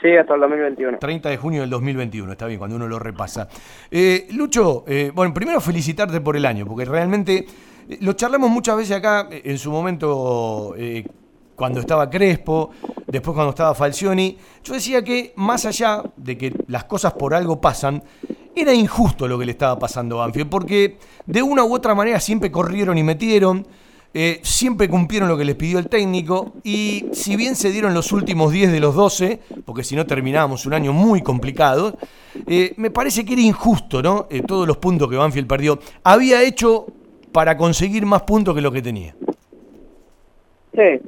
Sí, hasta el 2021. 30 de junio del 2021, está bien, cuando uno lo repasa. Eh, Lucho, eh, bueno, primero felicitarte por el año, porque realmente eh, lo charlamos muchas veces acá, eh, en su momento, cuando estaba Crespo, después cuando estaba Falcioni. Yo decía que más allá de que las cosas por algo pasan, era injusto lo que le estaba pasando a Banfield, porque de una u otra manera siempre corrieron y metieron. Eh, siempre cumplieron lo que les pidió el técnico y si bien se dieron los últimos 10 de los 12, porque si no terminábamos un año muy complicado, eh, me parece que era injusto, ¿no? Eh, todos los puntos que Banfield perdió. Había hecho para conseguir más puntos que lo que tenía. Sí,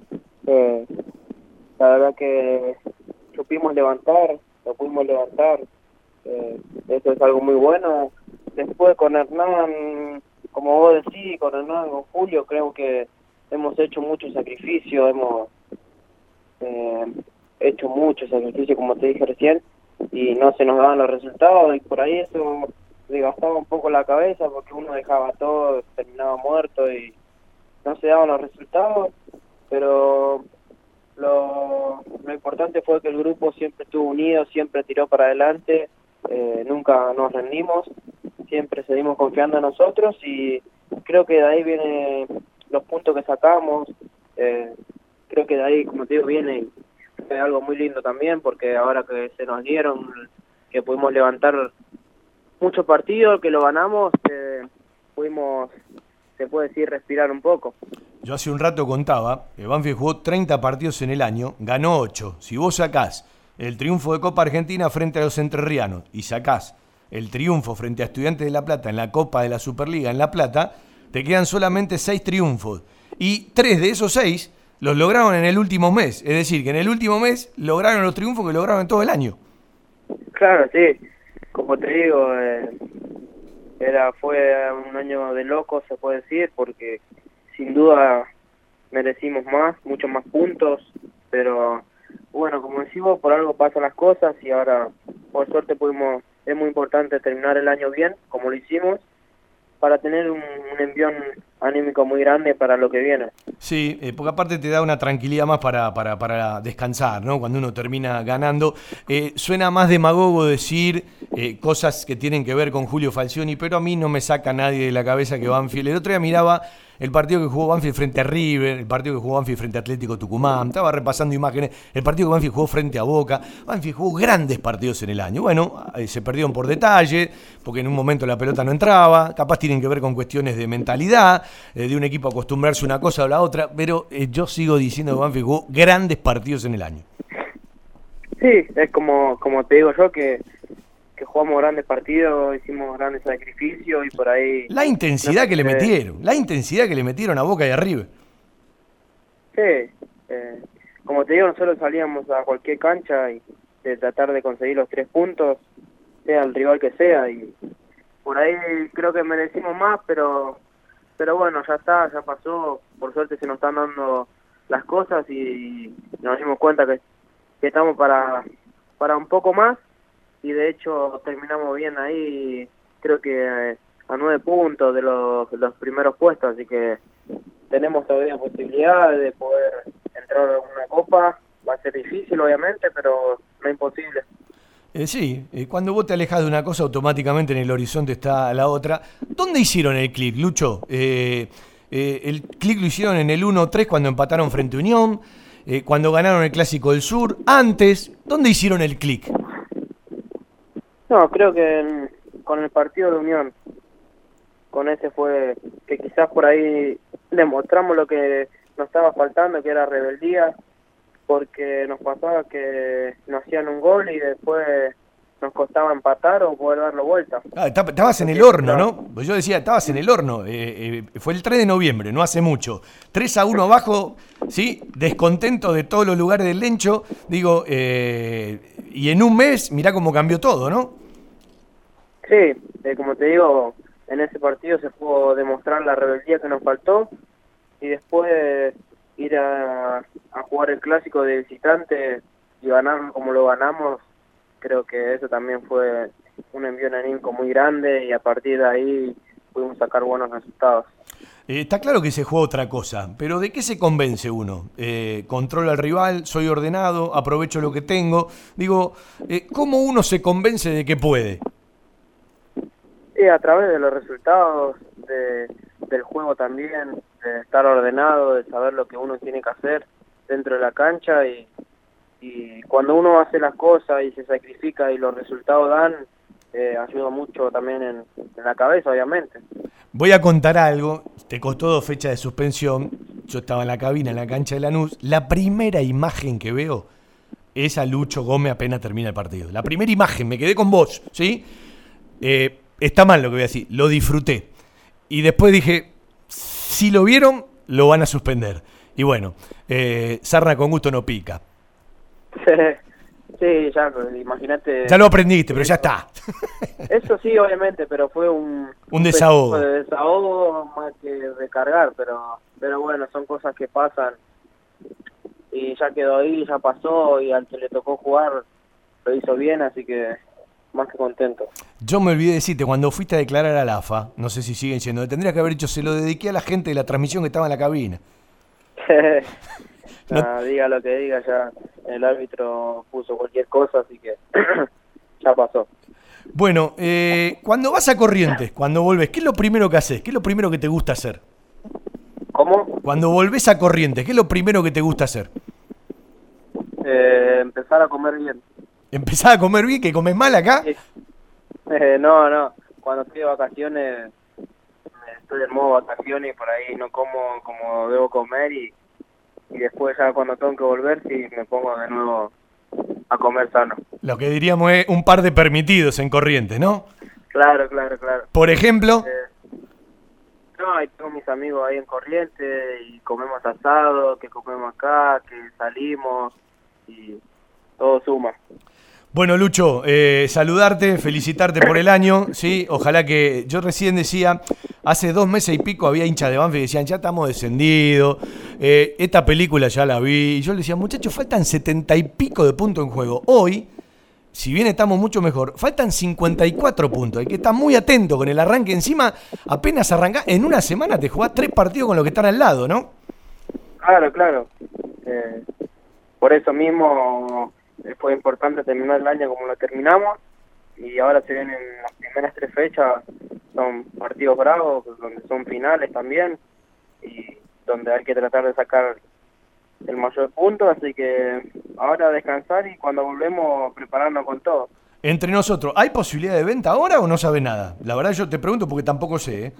la verdad que supimos levantar, lo pudimos levantar, eso es algo muy bueno. Después con Hernán como vos decís, con Hernán, con Julio, creo que hemos hecho mucho sacrificio, hemos eh, hecho mucho sacrificio, como te dije recién, y no se nos daban los resultados, y por ahí eso desgastaba un poco la cabeza, porque uno dejaba todo, terminaba muerto, y no se daban los resultados, pero lo, lo importante fue que el grupo siempre estuvo unido, siempre tiró para adelante, eh, nunca nos rendimos, siempre seguimos confiando en nosotros y creo que de ahí vienen los puntos que sacamos, eh, creo que de ahí, como te digo, viene algo muy lindo también porque ahora que se nos dieron, que pudimos levantar muchos partidos, que lo ganamos, eh, pudimos, se puede decir, respirar un poco. Yo hace un rato contaba que Banfield jugó 30 partidos en el año, ganó 8. Si vos sacás el triunfo de Copa Argentina frente a los entrerrianos y sacás el triunfo frente a Estudiantes de La Plata en la Copa de la Superliga en La Plata, te quedan solamente seis triunfos. Y tres de esos seis los lograron en el último mes. Es decir, que en el último mes lograron los triunfos que lograron en todo el año. Claro, sí. Como te digo, eh, era fue un año de locos, se puede decir, porque sin duda merecimos más, muchos más puntos, pero bueno, como decimos, por algo pasan las cosas y ahora por suerte pudimos es muy importante terminar el año bien, como lo hicimos, para tener un, envión anímico muy grande para lo que viene. Sí, eh, porque aparte te da una tranquilidad más para, para, para descansar, ¿no? Cuando uno termina ganando. Eh, suena más demagogo decir eh, cosas que tienen que ver con Julio Falcioni, pero a mí no me saca nadie de la cabeza que Banfield. El otro día miraba el partido que jugó Banfield frente a River, el partido que jugó Banfield frente a Atlético Tucumán, estaba repasando imágenes, el partido que Banfield jugó frente a Boca, Banfield jugó grandes partidos en el año. Bueno, eh, se perdieron por detalle, porque en un momento la pelota no entraba, capaz tienen que ver con cuestiones de mentalidad, eh, de un equipo acostumbrarse una cosa o la otra, pero eh, yo sigo diciendo que Banfield jugó grandes partidos en el año. Sí, es como, como te digo yo que que jugamos grandes partidos, hicimos grandes sacrificios y por ahí... La intensidad que le metieron, la intensidad que le metieron a Boca y arriba. Sí, eh, como te digo, nosotros salíamos a cualquier cancha y de tratar de conseguir los tres puntos, sea el rival que sea, y por ahí creo que merecimos más, pero pero bueno, ya está, ya pasó, por suerte se nos están dando las cosas y nos dimos cuenta que, que estamos para, para un poco más y de hecho terminamos bien ahí, creo que eh, a nueve puntos de los, los primeros puestos, así que tenemos todavía posibilidad de poder entrar a una copa, va a ser difícil obviamente, pero no imposible. Eh, sí, eh, cuando vos te alejas de una cosa, automáticamente en el horizonte está la otra. ¿Dónde hicieron el clic, Lucho? Eh, el clic lo hicieron en el 1-3 cuando empataron frente a Unión, cuando ganaron el Clásico del Sur, antes. ¿Dónde hicieron el clic? No, creo que con el partido de Unión, con ese fue que quizás por ahí demostramos lo que nos estaba faltando, que era rebeldía, porque nos pasaba que nos hacían un gol y después nos costaba empatar o poder darlo vuelta. Ah, estabas en el horno, ¿no? Pues yo decía, estabas en el horno. Eh, eh, fue el 3 de noviembre, no hace mucho. 3 a 1 abajo, ¿sí? Descontento de todos los lugares del Lencho. Digo, eh, y en un mes, mirá cómo cambió todo, ¿no? Sí, eh, como te digo, en ese partido se pudo demostrar la rebeldía que nos faltó y después ir a, jugar el clásico de visitante y ganar como lo ganamos, creo que eso también fue un envío anímico muy grande y a partir de ahí pudimos sacar buenos resultados. Eh, está claro que se juega otra cosa, pero ¿de qué se convence uno? Eh, controlo al rival, soy ordenado, aprovecho lo que tengo. Digo, eh, ¿cómo uno se convence de que puede? A través de los resultados, de, del juego también, de estar ordenado, de saber lo que uno tiene que hacer dentro de la cancha y, y cuando uno hace las cosas y se sacrifica y los resultados dan, eh, ayuda mucho también en, la cabeza, obviamente. Voy a contar algo. Te costó dos fechas de suspensión. Yo estaba en la cabina, en la cancha de Lanús. La primera imagen que veo es a Lucho Gómez apenas termina el partido. La primera imagen, me quedé con vos, ¿sí? Eh, está mal lo que voy a decir, lo disfruté. Y después dije, si lo vieron, lo van a suspender. Y bueno, eh, sarna con gusto no pica. Sí, ya, imagínate. Ya lo aprendiste, pero ya está. Eso sí, obviamente, pero fue un... Un desahogo. De desahogo más que recargar, pero, pero bueno, son cosas que pasan. Y ya quedó ahí, ya pasó, y al que le tocó jugar lo hizo bien, así que más que contento. Yo me olvidé de decirte, cuando fuiste a declarar a la AFA, no sé si siguen siendo, tendría que haber dicho, se lo dediqué a la gente de la transmisión que estaba en la cabina. no. diga lo que diga, ya el árbitro puso cualquier cosa, así que ya pasó. Bueno, eh, cuando vas a Corrientes, cuando volves, ¿qué es lo primero que haces? ¿Qué es lo primero que te gusta hacer? ¿Cómo? Cuando volvés a Corrientes, ¿qué es lo primero que te gusta hacer? Eh, empezar a comer bien. ¿Empezar a comer bien? ¿Que comes mal acá? Eh, no, no. Cuando estoy de vacaciones, estoy en modo vacaciones y por ahí no como como debo comer y y después ya cuando tengo que volver sí me pongo de nuevo a comer sano. Lo que diríamos es un par de permitidos en Corrientes, ¿no? Claro, claro, claro. Por ejemplo... Eh, no, ahí tengo mis amigos ahí en Corrientes y comemos asado, que comemos acá, que salimos y todo suma. Bueno, Lucho, eh, saludarte, felicitarte por el año, ¿sí? Ojalá que, yo recién decía, hace dos meses y pico había hinchas de Banfield que decían, ya estamos descendidos, eh, esta película ya la vi, y yo le decía, muchachos, faltan setenta y pico de puntos en juego. Hoy, si bien estamos mucho mejor, faltan 54 puntos, hay que estar muy atento con el arranque, encima apenas arranca, en una semana te jugás tres partidos con los que están al lado, ¿no? Claro, claro. Eh, por eso mismo fue importante terminar el año como lo terminamos y ahora se vienen las primeras tres fechas, son partidos bravos, donde son finales también y donde hay que tratar de sacar el mayor punto, así que ahora descansar y cuando volvemos prepararnos con todo. Entre nosotros, ¿hay posibilidad de venta ahora o no sabe nada? La verdad yo te pregunto porque tampoco sé. ¿eh?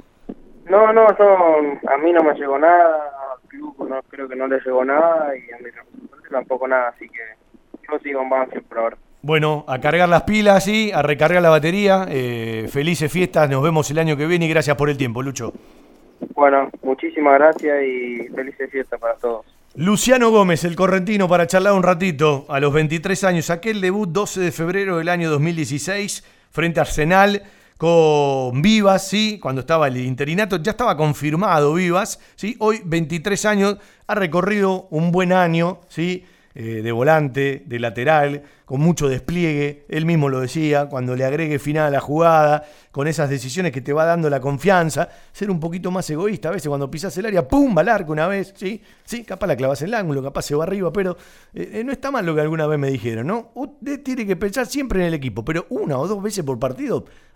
No, no, a mí no me llegó nada, al club no, creo que no le llegó nada y a mí tampoco nada, así que sigo en por ahora. Bueno, a cargar las pilas y a recargar la batería. Eh, felices fiestas, nos vemos el año que viene y gracias por el tiempo, Lucho. Bueno, muchísimas gracias y felices fiestas para todos. Luciano Gómez, el correntino, para charlar un ratito, a los 23 años, aquel debut 12 de febrero del año 2016 frente a Arsenal con Vivas, ¿sí? Cuando estaba el interinato, ya estaba confirmado Vivas, ¿sí? Hoy 23 años, ha recorrido un buen año, ¿sí? Eh, de volante, de lateral, con mucho despliegue. Él mismo lo decía, cuando le agregue final a la jugada, con esas decisiones que te va dando la confianza, ser un poquito más egoísta. A veces cuando pisas el área, ¡pum! al arco una vez, ¿sí? Sí, capaz la clavas en el ángulo, capaz se va arriba, pero eh, eh, no está mal lo que alguna vez me dijeron, ¿no? Usted tiene que pensar siempre en el equipo, pero una o dos veces por partido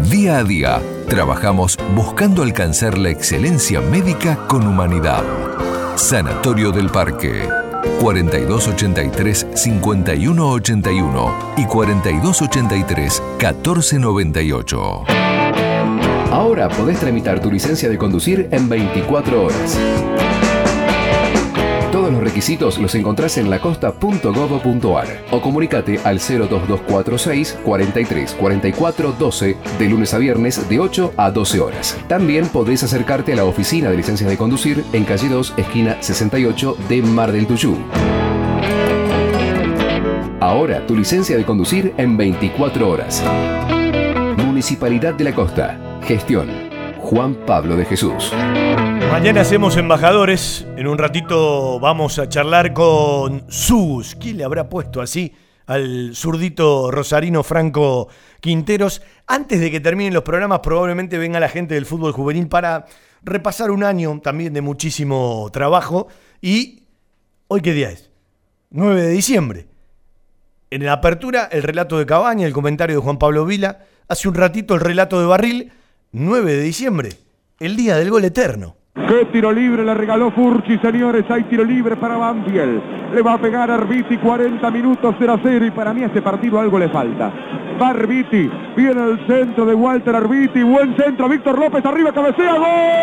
Día a día, trabajamos buscando alcanzar la excelencia médica con humanidad. Sanatorio del Parque. 4283-5181 y 4283-1498. Ahora podés tramitar tu licencia de conducir en 24 horas. Los requisitos los encontrás en lacosta.gov.ar o comunicate al 02246 43 44 12 de lunes a viernes de 8 a 12 horas. También podés acercarte a la oficina de licencias de conducir en calle 2, esquina 68 de Mar del Tuyú. Ahora tu licencia de conducir en 24 horas. Municipalidad de la Costa. Gestión. Juan Pablo de Jesús. Mañana hacemos embajadores. En un ratito vamos a charlar con Sus. ¿Quién le habrá puesto así al zurdito rosarino Franco Quinteros. Antes de que terminen los programas, probablemente venga la gente del fútbol juvenil para repasar un año también de muchísimo trabajo. Y hoy qué día es? 9 de diciembre. En la apertura, el relato de Cabaña, el comentario de Juan Pablo Vila. Hace un ratito el relato de Barril. 9 de diciembre, el día del gol eterno. Qué tiro libre le regaló Furchi, señores. Hay tiro libre para Banfield. Le va a pegar Arbiti 40 minutos 0 a 0 y para mí este partido algo le falta. Va Arbiti, viene el centro de Walter Arbiti, buen centro, Víctor López arriba, cabecea, gol.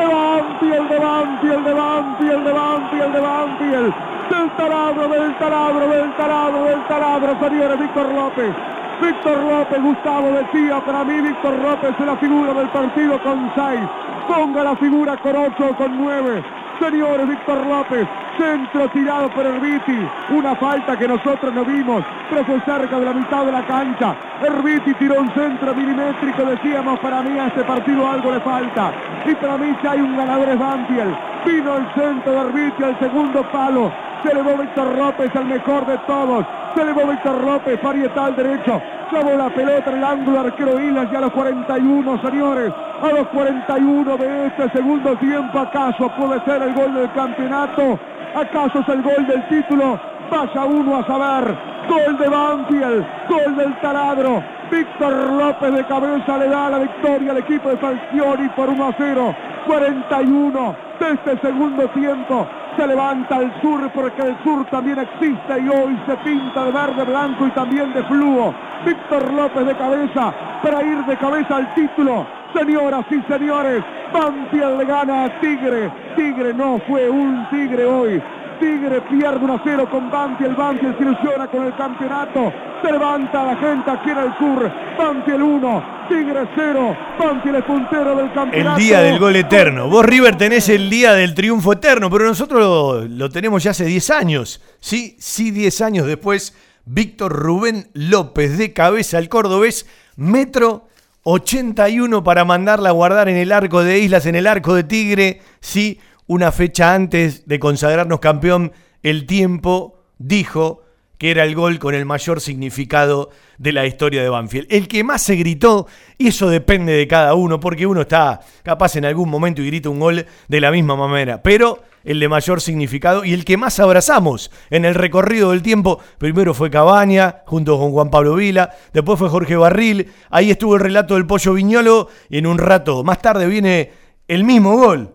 de Banfield, de Banfield, de Banfield, de Banfield, de Banfield, del taladro, del taladro, del taladro, del taladro, señores, Víctor Víctor López, Gustavo decía, para mí Víctor López es la figura del partido con 6. Ponga la figura con 8 con 9. Señores, Víctor López, centro tirado por Herbiti, una falta que nosotros no vimos, pero fue cerca de la mitad de la cancha. Herbiti tiró un centro milimétrico, decíamos, para mí a este partido algo le falta. Y para mí si hay un ganador es Banfield. Vino el centro de Herbiti al segundo palo. Se elevó Víctor López, el mejor de todos. Se elevó Víctor López, parietal derecho. Clavó la pelota en el ángulo arquero Islas y a los 41, señores. A los 41 de este segundo tiempo, ¿acaso puede ser el gol del campeonato? ¿Acaso es el gol del título? Vaya uno a saber. Gol de Banfield, gol del taladro. Víctor López de cabeza le da la victoria al equipo de Falcioni por 1 a 0. 41 de este segundo tiempo. Se levanta el sur porque el sur también existe y hoy se pinta de verde, blanco y también de fluo. Víctor López de cabeza para ir de cabeza al título. Señoras y señores, Banfield le gana a Tigre. Tigre no fue un Tigre hoy. Tigre pierde 1 a 0 con Banfield. Banfield se ilusiona con el campeonato. Se levanta la gente aquí en el sur. Banfield 1, Tigre 0. Banfield es puntero del El campeonato. día del gol eterno. Vos, River, tenés el día del triunfo eterno, pero nosotros lo, lo tenemos ya hace 10 años. Sí, sí, 10 años después. Víctor Rubén López de cabeza al cordobés, metro 81 para mandarla a guardar en el arco de Islas, en el arco de Tigre. Sí, una fecha antes de consagrarnos campeón, el tiempo dijo que era el gol con el mayor significado de la historia de Banfield. El que más se gritó, y eso depende de cada uno, porque uno está capaz en algún momento y grita un gol de la misma manera, pero el de mayor significado y el que más abrazamos en el recorrido del tiempo, primero fue Cabaña, junto con Juan Pablo Vila, después fue Jorge Barril, ahí estuvo el relato del Pollo Viñolo, y en un rato más tarde viene el mismo gol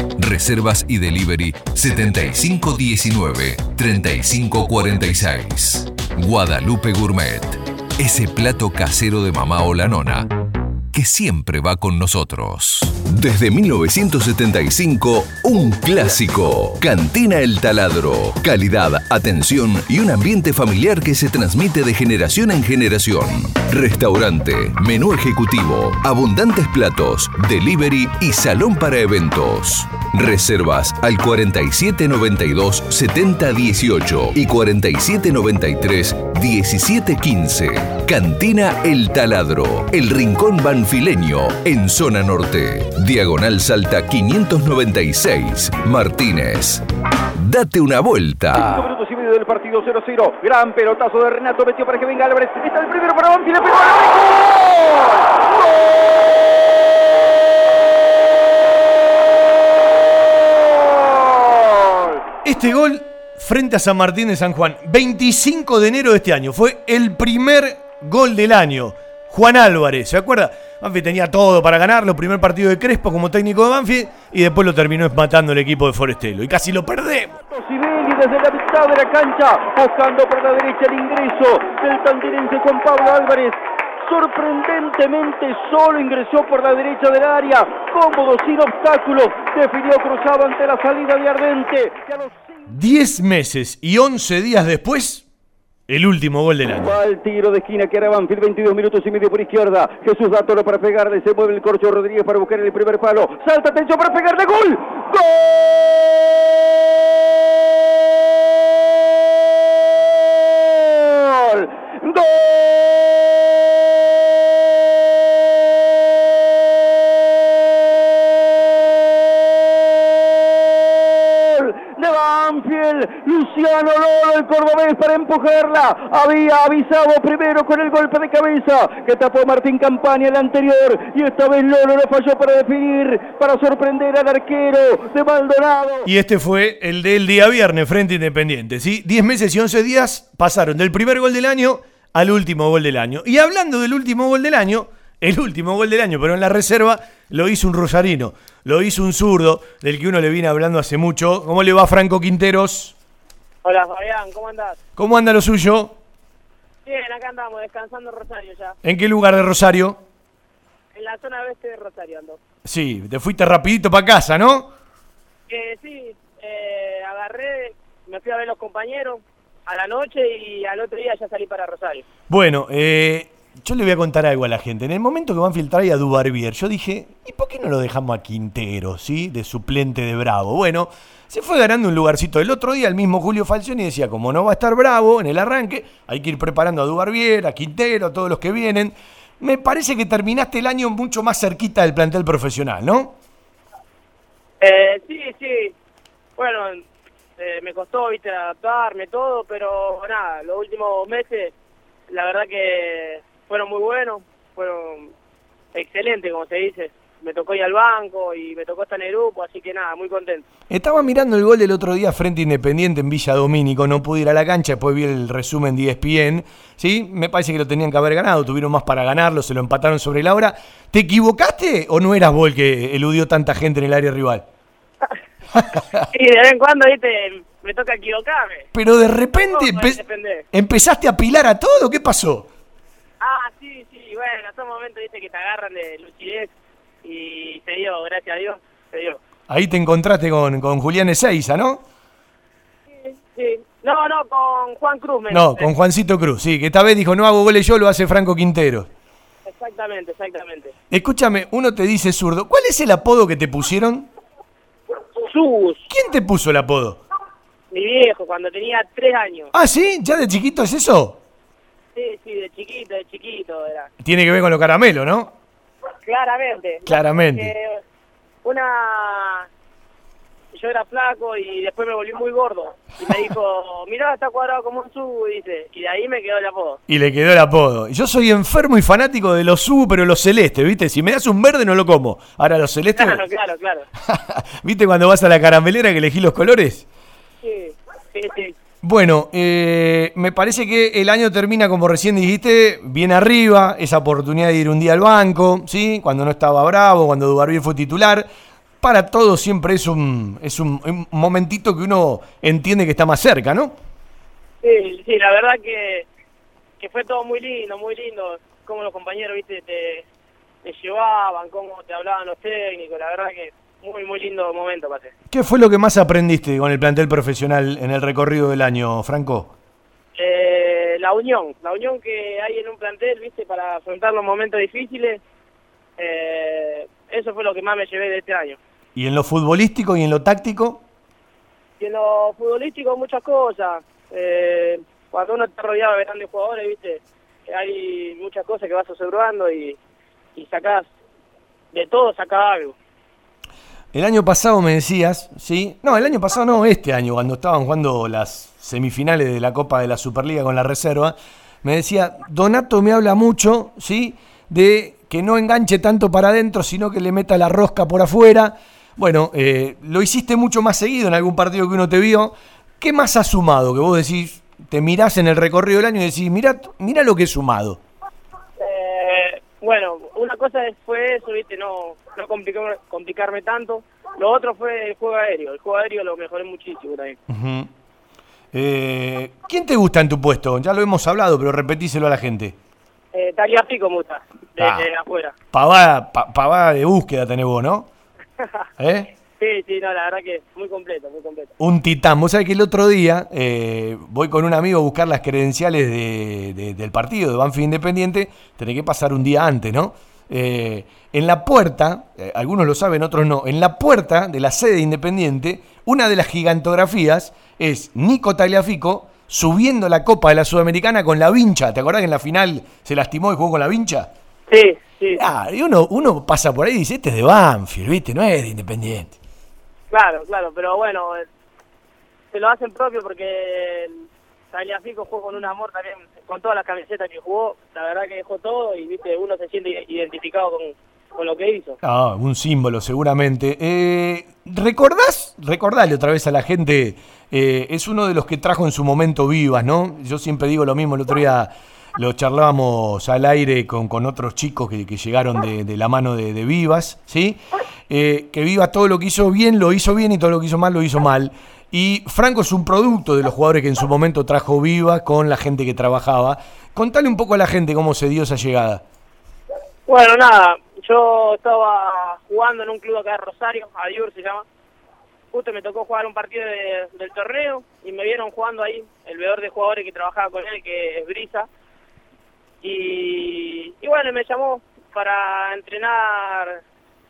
Reservas y delivery 7519-3546. Guadalupe Gourmet. Ese plato casero de mamá o la nona que siempre va con nosotros. Desde 1975, un clásico. Cantina El Taladro. Calidad, atención y un ambiente familiar que se transmite de generación en generación. Restaurante, menú ejecutivo, abundantes platos, delivery y salón para eventos. Reservas al 4792 7018 y 4793 1715. Cantina El Taladro, el rincón banfileño en zona norte. Diagonal Salta 596, Martínez. Date una vuelta. minutos y medio del partido 0-0. Gran pelotazo de Renato metió para que venga Álvarez. Está el primero para Banfield. Le pegó a Este gol frente a San Martín de San Juan, 25 de enero de este año, fue el primer gol del año. Juan Álvarez, ¿se acuerda? Banfield tenía todo para ganarlo, primer partido de Crespo como técnico de Banfield y después lo terminó matando el equipo de Forestelo y casi lo perdemos. Sivelli desde la mitad de la cancha, buscando por la derecha el ingreso del tandirense Juan Pablo Álvarez. Sorprendentemente solo ingresó por la derecha del área, cómodo, sin obstáculos, definió cruzado ante la salida de Ardente. Los 10 meses y 11 días después, el último gol del año. Va el tiro de esquina que era Banfield, 22 minutos y medio por izquierda. Jesús da toro para pegarle, se mueve el corcho Rodríguez para buscar el primer palo. Salta, atención para pegarle, gol. ¡Gol! ¡Gol! Luciano Lolo, el cordobés para empujarla, había avisado primero con el golpe de cabeza que tapó Martín Campaña el anterior y esta vez Lolo lo falló para definir, para sorprender al arquero de Maldonado. Y este fue el del día viernes frente a Independiente, ¿sí? 10 meses y 11 días pasaron del primer gol del año al último gol del año. Y hablando del último gol del año, el último gol del año, pero en la reserva lo hizo un rosarino, lo hizo un zurdo, del que uno le viene hablando hace mucho. ¿Cómo le va Franco Quinteros? Hola Fabián, ¿cómo andás? ¿Cómo anda lo suyo? Bien, acá andamos, descansando en Rosario ya. ¿En qué lugar de Rosario? En la zona oeste de Rosario ando. Sí, te fuiste rapidito para casa, ¿no? Eh, sí, eh, agarré, me fui a ver los compañeros a la noche y al otro día ya salí para Rosario. Bueno, eh, yo le voy a contar algo a la gente. En el momento que van a filtrar a Dubarbier, yo dije, ¿y por qué no lo dejamos a Quintero, sí? De suplente de Bravo. Bueno, se fue ganando un lugarcito. El otro día el mismo Julio Falcioni decía, como no va a estar Bravo en el arranque, hay que ir preparando a Dubarbier, a Quintero, a todos los que vienen. Me parece que terminaste el año mucho más cerquita del plantel profesional, ¿no? Eh, sí, sí. Bueno, eh, me costó, viste, adaptarme, todo, pero nada, los últimos meses, la verdad que fueron muy buenos, fueron excelentes, como se dice. Me tocó ir al banco y me tocó estar en el grupo, así que nada, muy contento. Estaba mirando el gol del otro día frente a Independiente en Villa Domínico, no pude ir a la cancha, después vi el resumen de ESPN, ¿sí? Me parece que lo tenían que haber ganado, tuvieron más para ganarlo, se lo empataron sobre la hora. ¿Te equivocaste o no eras vos el que eludió tanta gente en el área rival? Y de vez en cuando, viste, me toca equivocarme. Pero de repente empe- empezaste a apilar a todo, ¿qué pasó? Ah, sí, sí, bueno, son momentos, viste, que te agarran de lucidez y se dio, gracias a Dios, se dio. Ahí te encontraste con, con Julián Ezeiza, ¿no? Sí. No, no, con Juan Cruz. me- No, con Juancito Cruz, sí, que esta vez dijo, no hago goles yo, lo hace Franco Quintero. Exactamente, exactamente. Escúchame, uno te dice zurdo. ¿Cuál es el apodo que te pusieron? Sus. ¿Quién te puso el apodo? Mi viejo, cuando tenía tres años. Ah, ¿sí? ¿Ya de chiquito es eso? Sí, sí, de chiquito, de chiquito era. Tiene que ver con los caramelos, ¿no? Claramente. Claramente. Porque una... Yo era flaco y después me volví muy gordo. Y me dijo, mirá, está cuadrado como un su, dice. Y de ahí me quedó el apodo. Y le quedó el apodo. Y Yo soy enfermo y fanático de los U, pero los celestes, ¿viste? Si me das un verde no lo como. Ahora los celestes, Claro, claro, claro. ¿viste cuando vas a la caramelera que elegí los colores? Sí, sí, sí. Bueno, eh, me parece que el año termina, como recién dijiste, bien arriba, esa oportunidad de ir un día al banco, ¿sí? Cuando no estaba bravo, cuando Dubarbier fue titular. Para todos siempre es un, es un, momentito que uno entiende que está más cerca, ¿no? Sí, sí, la verdad que, que fue todo muy lindo, muy lindo. Como los compañeros, viste, te, te llevaban, cómo te hablaban los técnicos. La verdad que muy, muy lindo momento pasé. ¿Qué fue lo que más aprendiste con el plantel profesional en el recorrido del año, Franco? Eh, la unión, la unión que hay en un plantel, viste, para afrontar los momentos difíciles. Eh, eso fue lo que más me llevé de este año. ¿Y en lo futbolístico y en lo táctico? Y en lo futbolístico muchas cosas. Eh, cuando uno está rodeado de grandes jugadores, viste, hay muchas cosas que vas observando y, y sacás, de todo sacás algo. El año pasado me decías, ¿sí? No, el año pasado no, este año, cuando estaban jugando las semifinales de la Copa de la Superliga con la reserva, me decía, Donato me habla mucho, ¿sí? De que no enganche tanto para adentro, sino que le meta la rosca por afuera. Bueno, eh, lo hiciste mucho más seguido en algún partido que uno te vio. ¿Qué más has sumado? Que vos decís, te mirás en el recorrido del año y decís, mira, mira lo que he sumado. Bueno, una cosa fue eso, viste, no, no complicarme, complicarme tanto. Lo otro fue el juego aéreo. El juego aéreo lo mejoré muchísimo también. Ujú. Eh, ¿Quién te gusta en tu puesto? Ya lo hemos hablado, pero repetíselo a la gente. Eh, Tagliafico me gusta, desde Ah. afuera. Pavada, pa- pavada de búsqueda tenés vos, ¿no? ¿Eh? Sí, sí, no, la verdad que muy completo, muy completo. Un titán. Vos sabés que el otro día eh, voy con un amigo a buscar las credenciales de- de- del partido de Banfield Independiente. Tenés que pasar un día antes, ¿no? Eh, en la puerta, eh, algunos lo saben, otros no, en la puerta de la sede Independiente, una de las gigantografías es Nico Tagliafico subiendo la Copa de la Sudamericana con la vincha. ¿Te acordás que en la final se lastimó y jugó con la vincha? Sí, sí. Ah, y uno, uno pasa por ahí y dice, este es de Banfield, ¿viste? No es de Independiente. Claro, claro, pero bueno, eh, se lo hacen propio porque Tagliafico jugó con un amor también, con todas las camisetas que jugó, la verdad que dejó todo y viste uno se siente identificado con, con lo que hizo. Ah, un símbolo seguramente. Eh, ¿Recordás? Recordale otra vez a la gente, eh, es uno de los que trajo en su momento Vivas, ¿no? Yo siempre digo lo mismo, el otro día lo charlábamos al aire con, con otros chicos que, que llegaron de, de la mano de, Vivas, ¿sí? Eh, que Vivas todo lo que hizo bien lo hizo bien y todo lo que hizo mal lo hizo mal. Y Franco es un producto de los jugadores que en su momento trajo Vivas con la gente que trabajaba. Contale un poco a la gente cómo se dio esa llegada. Bueno, nada, yo estaba jugando en un club acá de Rosario, Adiur se llama. Justo me tocó jugar un partido de- del torneo y me vieron jugando ahí el veedor de jugadores que trabajaba con él, que es Brisa. Y, y bueno, me llamó para entrenar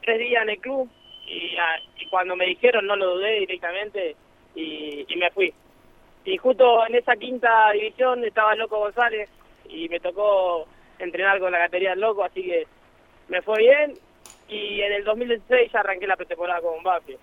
tres días en el club y, ah, y cuando me dijeron no lo dudé directamente y, y me fui. Y justo en esa quinta división estaba el Loco González y me tocó entrenar con la categoría del Loco, así que me fue bien y en el 2016 ya arranqué la pretemporada con Banfield.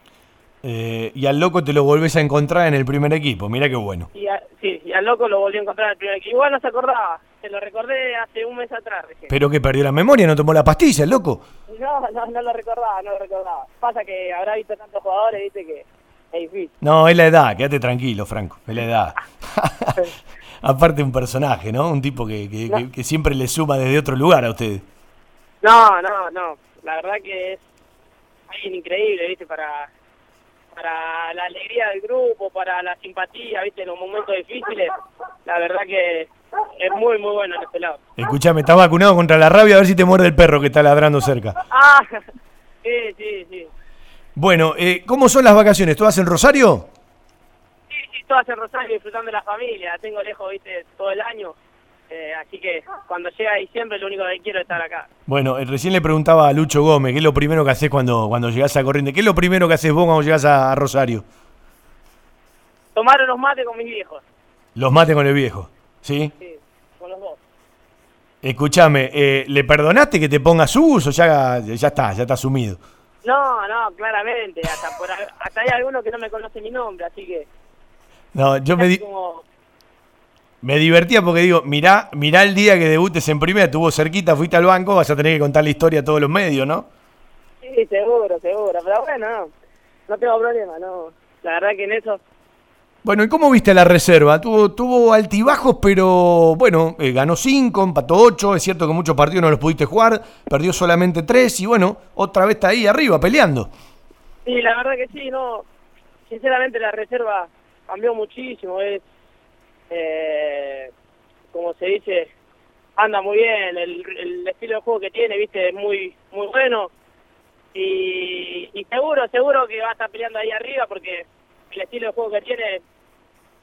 Eh, y al loco te lo volvés a encontrar en el primer equipo, mira qué bueno. Y a- sí, y al Loco lo volví a encontrar en el primer equipo. Igual no se acordaba, se lo recordé hace un mes atrás recién. Pero que perdió la memoria, no tomó la pastilla, el loco. No, no, no lo recordaba, no lo recordaba. Pasa que habrá visto tantos jugadores, viste que es difícil. No, es la edad, quédate tranquilo, Franco, es la edad. Aparte un personaje, ¿no? Un tipo que, que- que- que siempre le suma desde otro lugar a ustedes. No, no, no. La verdad que es alguien increíble, ¿viste? Para, para la alegría del grupo, para la simpatía, ¿viste? En los momentos difíciles. La verdad que es muy, muy bueno en este lado. Escuchame, estás vacunado contra la rabia, a ver si te muerde el perro que está ladrando cerca. Ah, sí, sí, sí. Bueno, eh, ¿cómo son las vacaciones? ¿Todas en Rosario? Sí, sí, todas en Rosario disfrutando de la familia. La tengo lejos, ¿viste? Todo el año. Eh, así que cuando llega diciembre lo único que quiero es estar acá. Bueno, eh, recién le preguntaba a Lucho Gómez, ¿qué es lo primero que haces cuando, cuando llegás a Corriente? ¿Qué es lo primero que haces vos cuando llegás a, a Rosario? Tomar unos mates con mis viejos. Los mates con el viejo, ¿sí? Sí, con los dos. Escuchame, eh, ¿le perdonaste que te ponga sus o ya, ya está, ya está asumido? No, no, claramente. Hasta, por, hasta hay algunos que no me conocen mi nombre, así que... No, yo me, di- como- me divertía porque digo, mirá, mirá el día que debutes en primera, estuvo cerquita, fuiste al banco, vas a tener que contar la historia a todos los medios, ¿no? Sí, seguro, seguro. Pero bueno, no, no tengo problema, no. La verdad que en eso... Bueno, ¿y cómo viste la reserva? Tuvo, tuvo altibajos, pero bueno, eh, ganó 5, empató 8. Es cierto que muchos partidos no los pudiste jugar, perdió solamente 3 y bueno, otra vez está ahí arriba peleando. Sí, la verdad que sí, no. Sinceramente la reserva cambió muchísimo, es... Eh, como se dice, anda muy bien, el, el estilo de juego que tiene, viste, es muy, muy bueno. Y, y seguro, seguro que va a estar peleando ahí arriba porque el estilo de juego que tiene,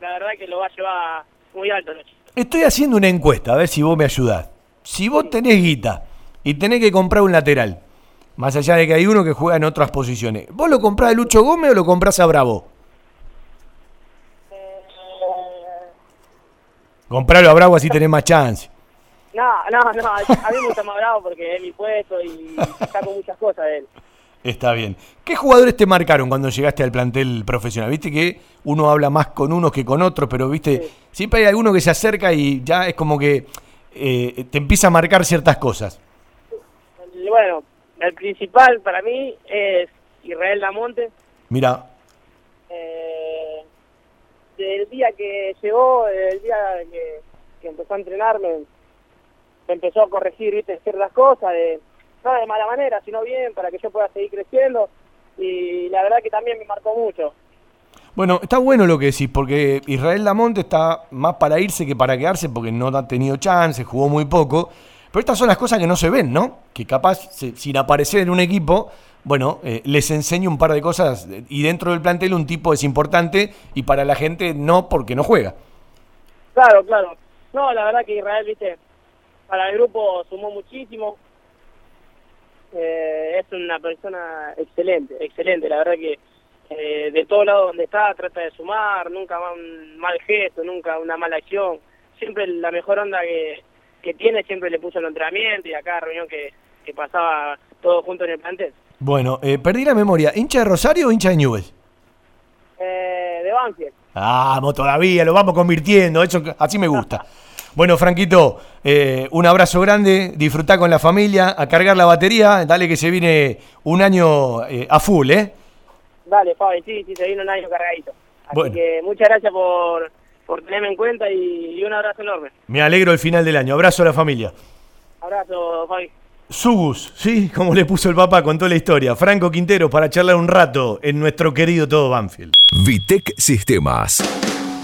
la verdad que lo va a llevar muy alto. ¿no? Estoy haciendo una encuesta, a ver si vos me ayudás. Si vos tenés guita y tenés que comprar un lateral, más allá de que hay uno que juega en otras posiciones, ¿vos lo comprás a Lucho Gómez o lo comprás a Bravo? Compralo a Bravo así tenés más chance. No, no, no, a mí me gusta más bravo porque es mi puesto y saco muchas cosas de él. Está bien. ¿Qué jugadores te marcaron cuando llegaste al plantel profesional? Viste que uno habla más con unos que con otros, pero viste, siempre hay alguno que se acerca y ya es como que eh, te empieza a marcar ciertas cosas. Bueno, el principal para mí es Israel Lamonte. Mira, Eh, del día que llegó, el día que, que empezó a entrenarme, empezó a corregir, viste, ciertas cosas, de, no de mala manera, sino bien, para que yo pueda seguir creciendo. Y la verdad que también me marcó mucho. Bueno, está bueno lo que decís, porque Israel Lamonte está más para irse que para quedarse, porque no ha tenido chance, jugó muy poco. Pero estas son las cosas que no se ven, ¿no? Que capaz, sin aparecer en un equipo, bueno, eh, les enseño un par de cosas y dentro del plantel un tipo es importante y para la gente no porque no juega. Claro, claro. No, la verdad que Israel, viste, para el grupo sumó muchísimo. Eh, es una persona excelente, excelente. La verdad que eh, de todo lado donde está trata de sumar, nunca un mal gesto, nunca una mala acción. Siempre la mejor onda que, que tiene, siempre le puso el entrenamiento y a cada reunión que, que pasaba todo junto en el plantel. Bueno, eh, perdí la memoria. ¿Hincha de Rosario o hincha de Newell? Eh, de Banfield. Vamos, todavía, lo vamos convirtiendo. Eso, así me gusta. Bueno, Franquito, eh, un abrazo grande, disfrutá con la familia, a cargar la batería, dale que se viene un año eh, a full, ¿eh? Dale, Fabi, sí, sí, se viene un año cargadito. Así que muchas gracias por, por tenerme en cuenta y, y un abrazo enorme. Me alegro el final del año. Abrazo a la familia. Abrazo, Fabi. Sugus, ¿sí? Como le puso el papá, contó la historia. Franco Quintero para charlar un rato en nuestro querido todo Banfield. Vitec Sistemas.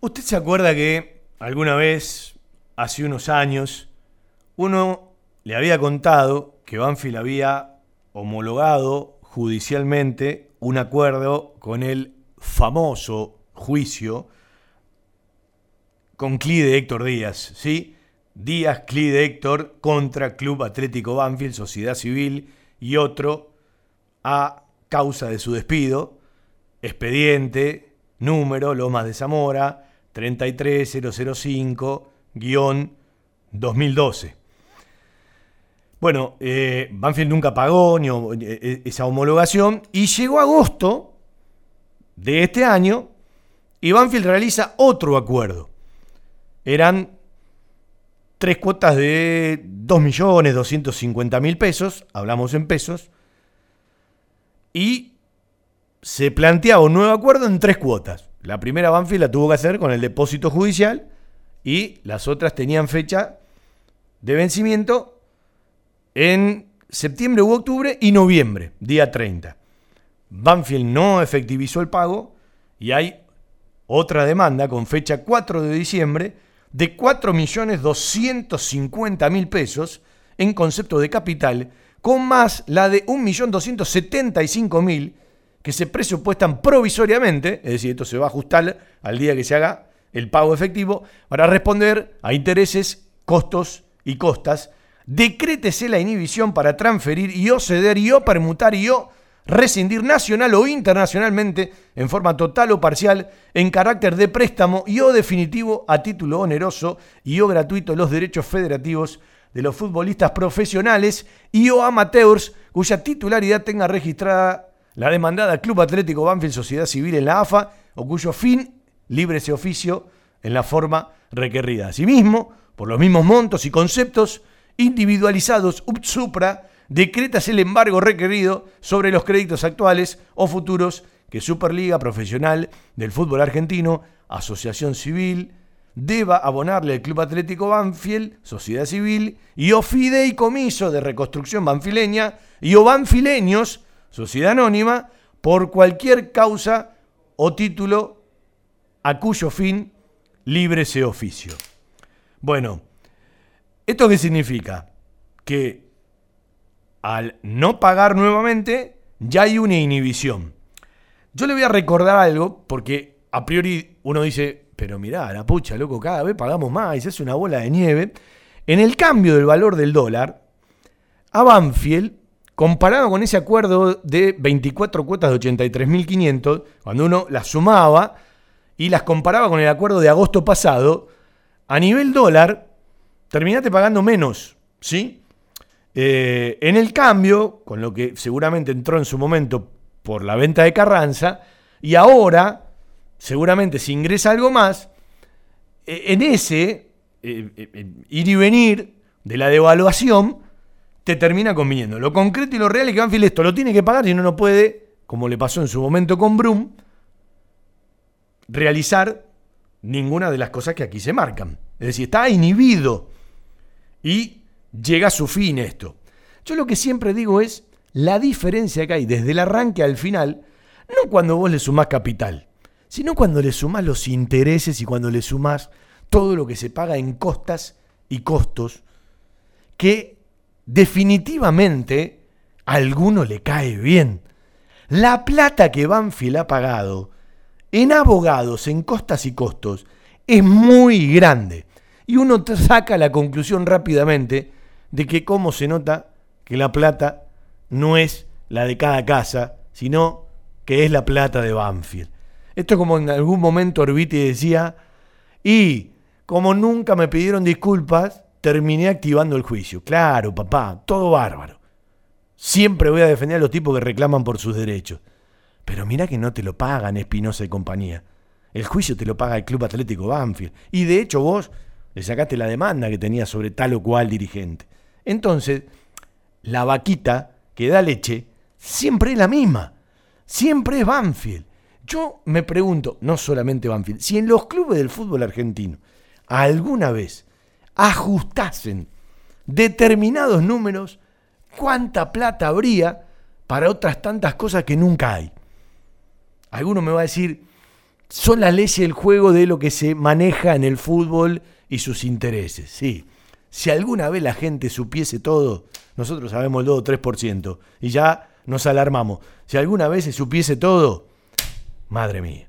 ¿Usted se acuerda que alguna vez, hace unos años, uno le había contado que Banfield había homologado judicialmente un acuerdo con el famoso juicio con CLI de Héctor Díaz, ¿sí? Díaz, CLI de Héctor contra Club Atlético Banfield, Sociedad Civil y otro a causa de su despido, expediente, número, Lomas de Zamora, 33005-2012. Bueno, eh, Banfield nunca pagó ni, eh, esa homologación y llegó agosto de este año y Banfield realiza otro acuerdo. Eran tres cuotas de 2.250.000 pesos, hablamos en pesos, y se planteaba un nuevo acuerdo en tres cuotas. La primera Banfield la tuvo que hacer con el depósito judicial y las otras tenían fecha de vencimiento en septiembre u octubre y noviembre, día 30. Banfield no efectivizó el pago y hay otra demanda con fecha 4 de diciembre de 4.250.000 pesos en concepto de capital, con más la de 1.275.000 que se presupuestan provisoriamente, es decir, esto se va a ajustar al día que se haga el pago efectivo, para responder a intereses, costos y costas. Decrétese la inhibición para transferir y o ceder y o permutar y o rescindir nacional o internacionalmente en forma total o parcial en carácter de préstamo y o definitivo a título oneroso y o gratuito los derechos federativos de los futbolistas profesionales y o amateurs cuya titularidad tenga registrada la demandada Club Atlético Banfield Sociedad Civil en la AFA o cuyo fin libre ese oficio en la forma requerida. Asimismo, por los mismos montos y conceptos individualizados up supra, decretas el embargo requerido sobre los créditos actuales o futuros que Superliga Profesional del Fútbol Argentino, Asociación Civil, deba abonarle al Club Atlético Banfield, Sociedad Civil, y o Fideicomiso de Reconstrucción Banfileña, y o Banfileños, sociedad anónima, por cualquier causa o título a cuyo fin libre ese oficio. Bueno, ¿esto qué significa? que al no pagar nuevamente ya hay una inhibición. Yo le voy a recordar algo porque a priori uno dice, pero mirá, la pucha, loco, cada vez pagamos más y se hace una bola de nieve. En el cambio del valor del dólar, a Banfield, comparado con ese acuerdo de 24 cuotas de 83.500, cuando uno las sumaba y las comparaba con el acuerdo de agosto pasado, a nivel dólar, terminaste pagando menos, ¿sí? Eh, en el cambio, con lo que seguramente entró en su momento por la venta de Carranza, y ahora, seguramente si ingresa algo más, eh, en ese eh, ir y venir de la devaluación, te termina conviniendo. Lo concreto y lo real es que Banfield esto lo tiene que pagar y no, no puede, como le pasó en su momento con Brum, realizar ninguna de las cosas que aquí se marcan. Es decir, está inhibido y llega a su fin esto. Yo lo que siempre digo es la diferencia que hay desde el arranque al final, no cuando vos le sumás capital, sino cuando le sumás los intereses y cuando le sumás todo lo que se paga en costas y costos, que definitivamente a alguno le cae bien. La plata que Banfield ha pagado en abogados, en costas y costos, es muy grande. Y uno saca la conclusión rápidamente de que cómo se nota que la plata no es la de cada casa, sino que es la plata de Banfield. Esto es como en algún momento Orbiti decía, y como nunca me pidieron disculpas, terminé activando el juicio. Claro, papá, todo bárbaro. Siempre voy a defender a los tipos que reclaman por sus derechos. Pero mira que no te lo pagan Espinosa y compañía. El juicio te lo paga el Club Atlético Banfield. Y de hecho vos le sacaste la demanda que tenía sobre tal o cual dirigente. Entonces, la vaquita que da leche siempre es la misma. Siempre es Banfield. Yo me pregunto, no solamente Banfield, si en los clubes del fútbol argentino alguna vez ajustasen determinados números, cuánta plata habría para otras tantas cosas que nunca hay. Alguno me va a decir, son las leyes del juego de lo que se maneja en el fútbol y sus intereses. Sí, si alguna vez la gente supiese todo, nosotros sabemos el 2 o 3% y ya nos alarmamos. Si alguna vez se supiese todo, madre mía.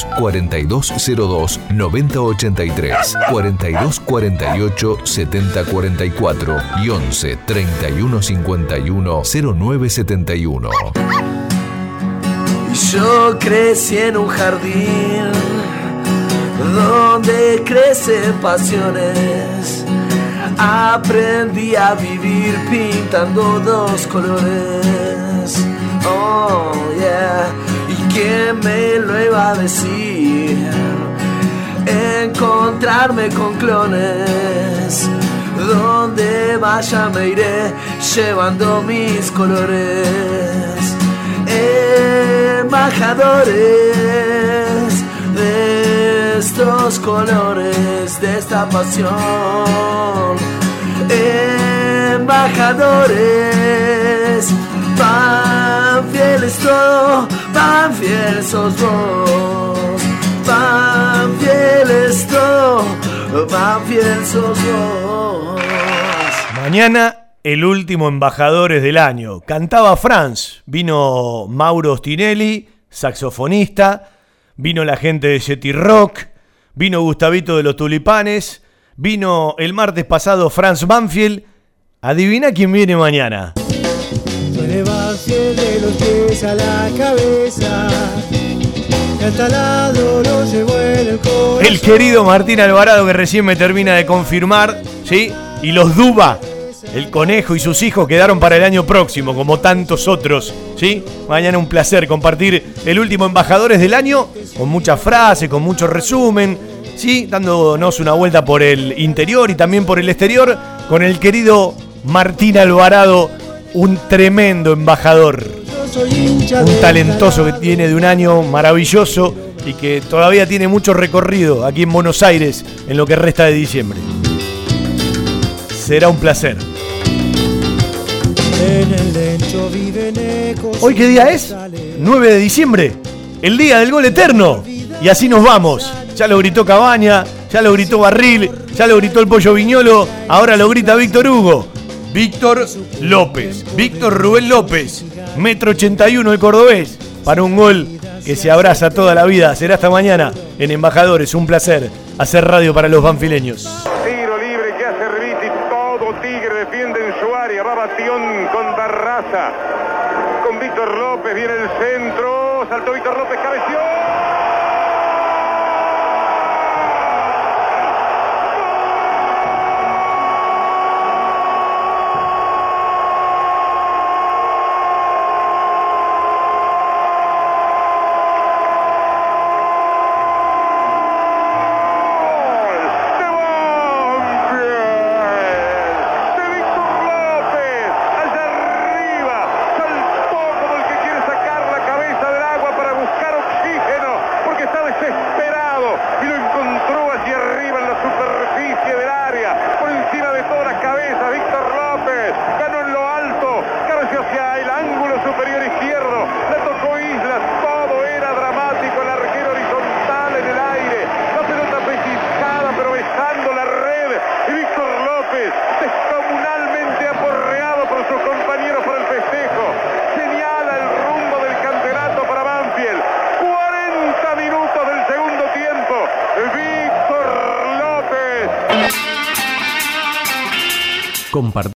4202-9083, 4248-7044 y 11 3151 0971. Yo crecí en un jardín donde crecen pasiones. Aprendí a vivir pintando dos colores. Oh, yeah. ¿Y quién me lo iba a decir? Encontrarme con clones. Donde vaya me iré llevando mis colores. Embajadores de estos colores, de esta pasión. Embajadores, pan fieles todo, pan fiel sos vos. Fiel sos vos. Mañana el último Embajadores del año. Cantaba Franz, vino Mauro Stinelli, saxofonista, vino la gente de Yeti Rock, vino Gustavito de los Tulipanes, vino el martes pasado Franz Banfield. Adivina quién viene mañana. Los pies a la cabeza. el El querido Martín Alvarado que recién me termina de confirmar, ¿sí? Y los Duba, el conejo y sus hijos quedaron para el año próximo, como tantos otros, ¿sí? Mañana un placer compartir el último Embajadores del año, con muchas frases, con mucho resumen, ¿sí? Dándonos una vuelta por el interior y también por el exterior, con el querido Martín Alvarado, un tremendo embajador. Un talentoso que tiene de un año maravilloso y que todavía tiene mucho recorrido aquí en Buenos Aires en lo que resta de diciembre. Será un placer. ¿Hoy qué día es? 9 de diciembre, el día del gol eterno. Y así nos vamos. Ya lo gritó Cabaña, ya lo gritó Barril, ya lo gritó el Pollo Viñolo, ahora lo grita Víctor Hugo. Víctor López, Víctor Rubén López, metro 81 el cordobés, para un gol que se abraza toda la vida. Será hasta mañana en Embajadores. Un placer hacer radio para los banfileños. Tiro libre que hace Riti, todo Tigre defiende en su área, va Batión con Barraza, con Víctor López, viene el centro, saltó Víctor López, cabeció.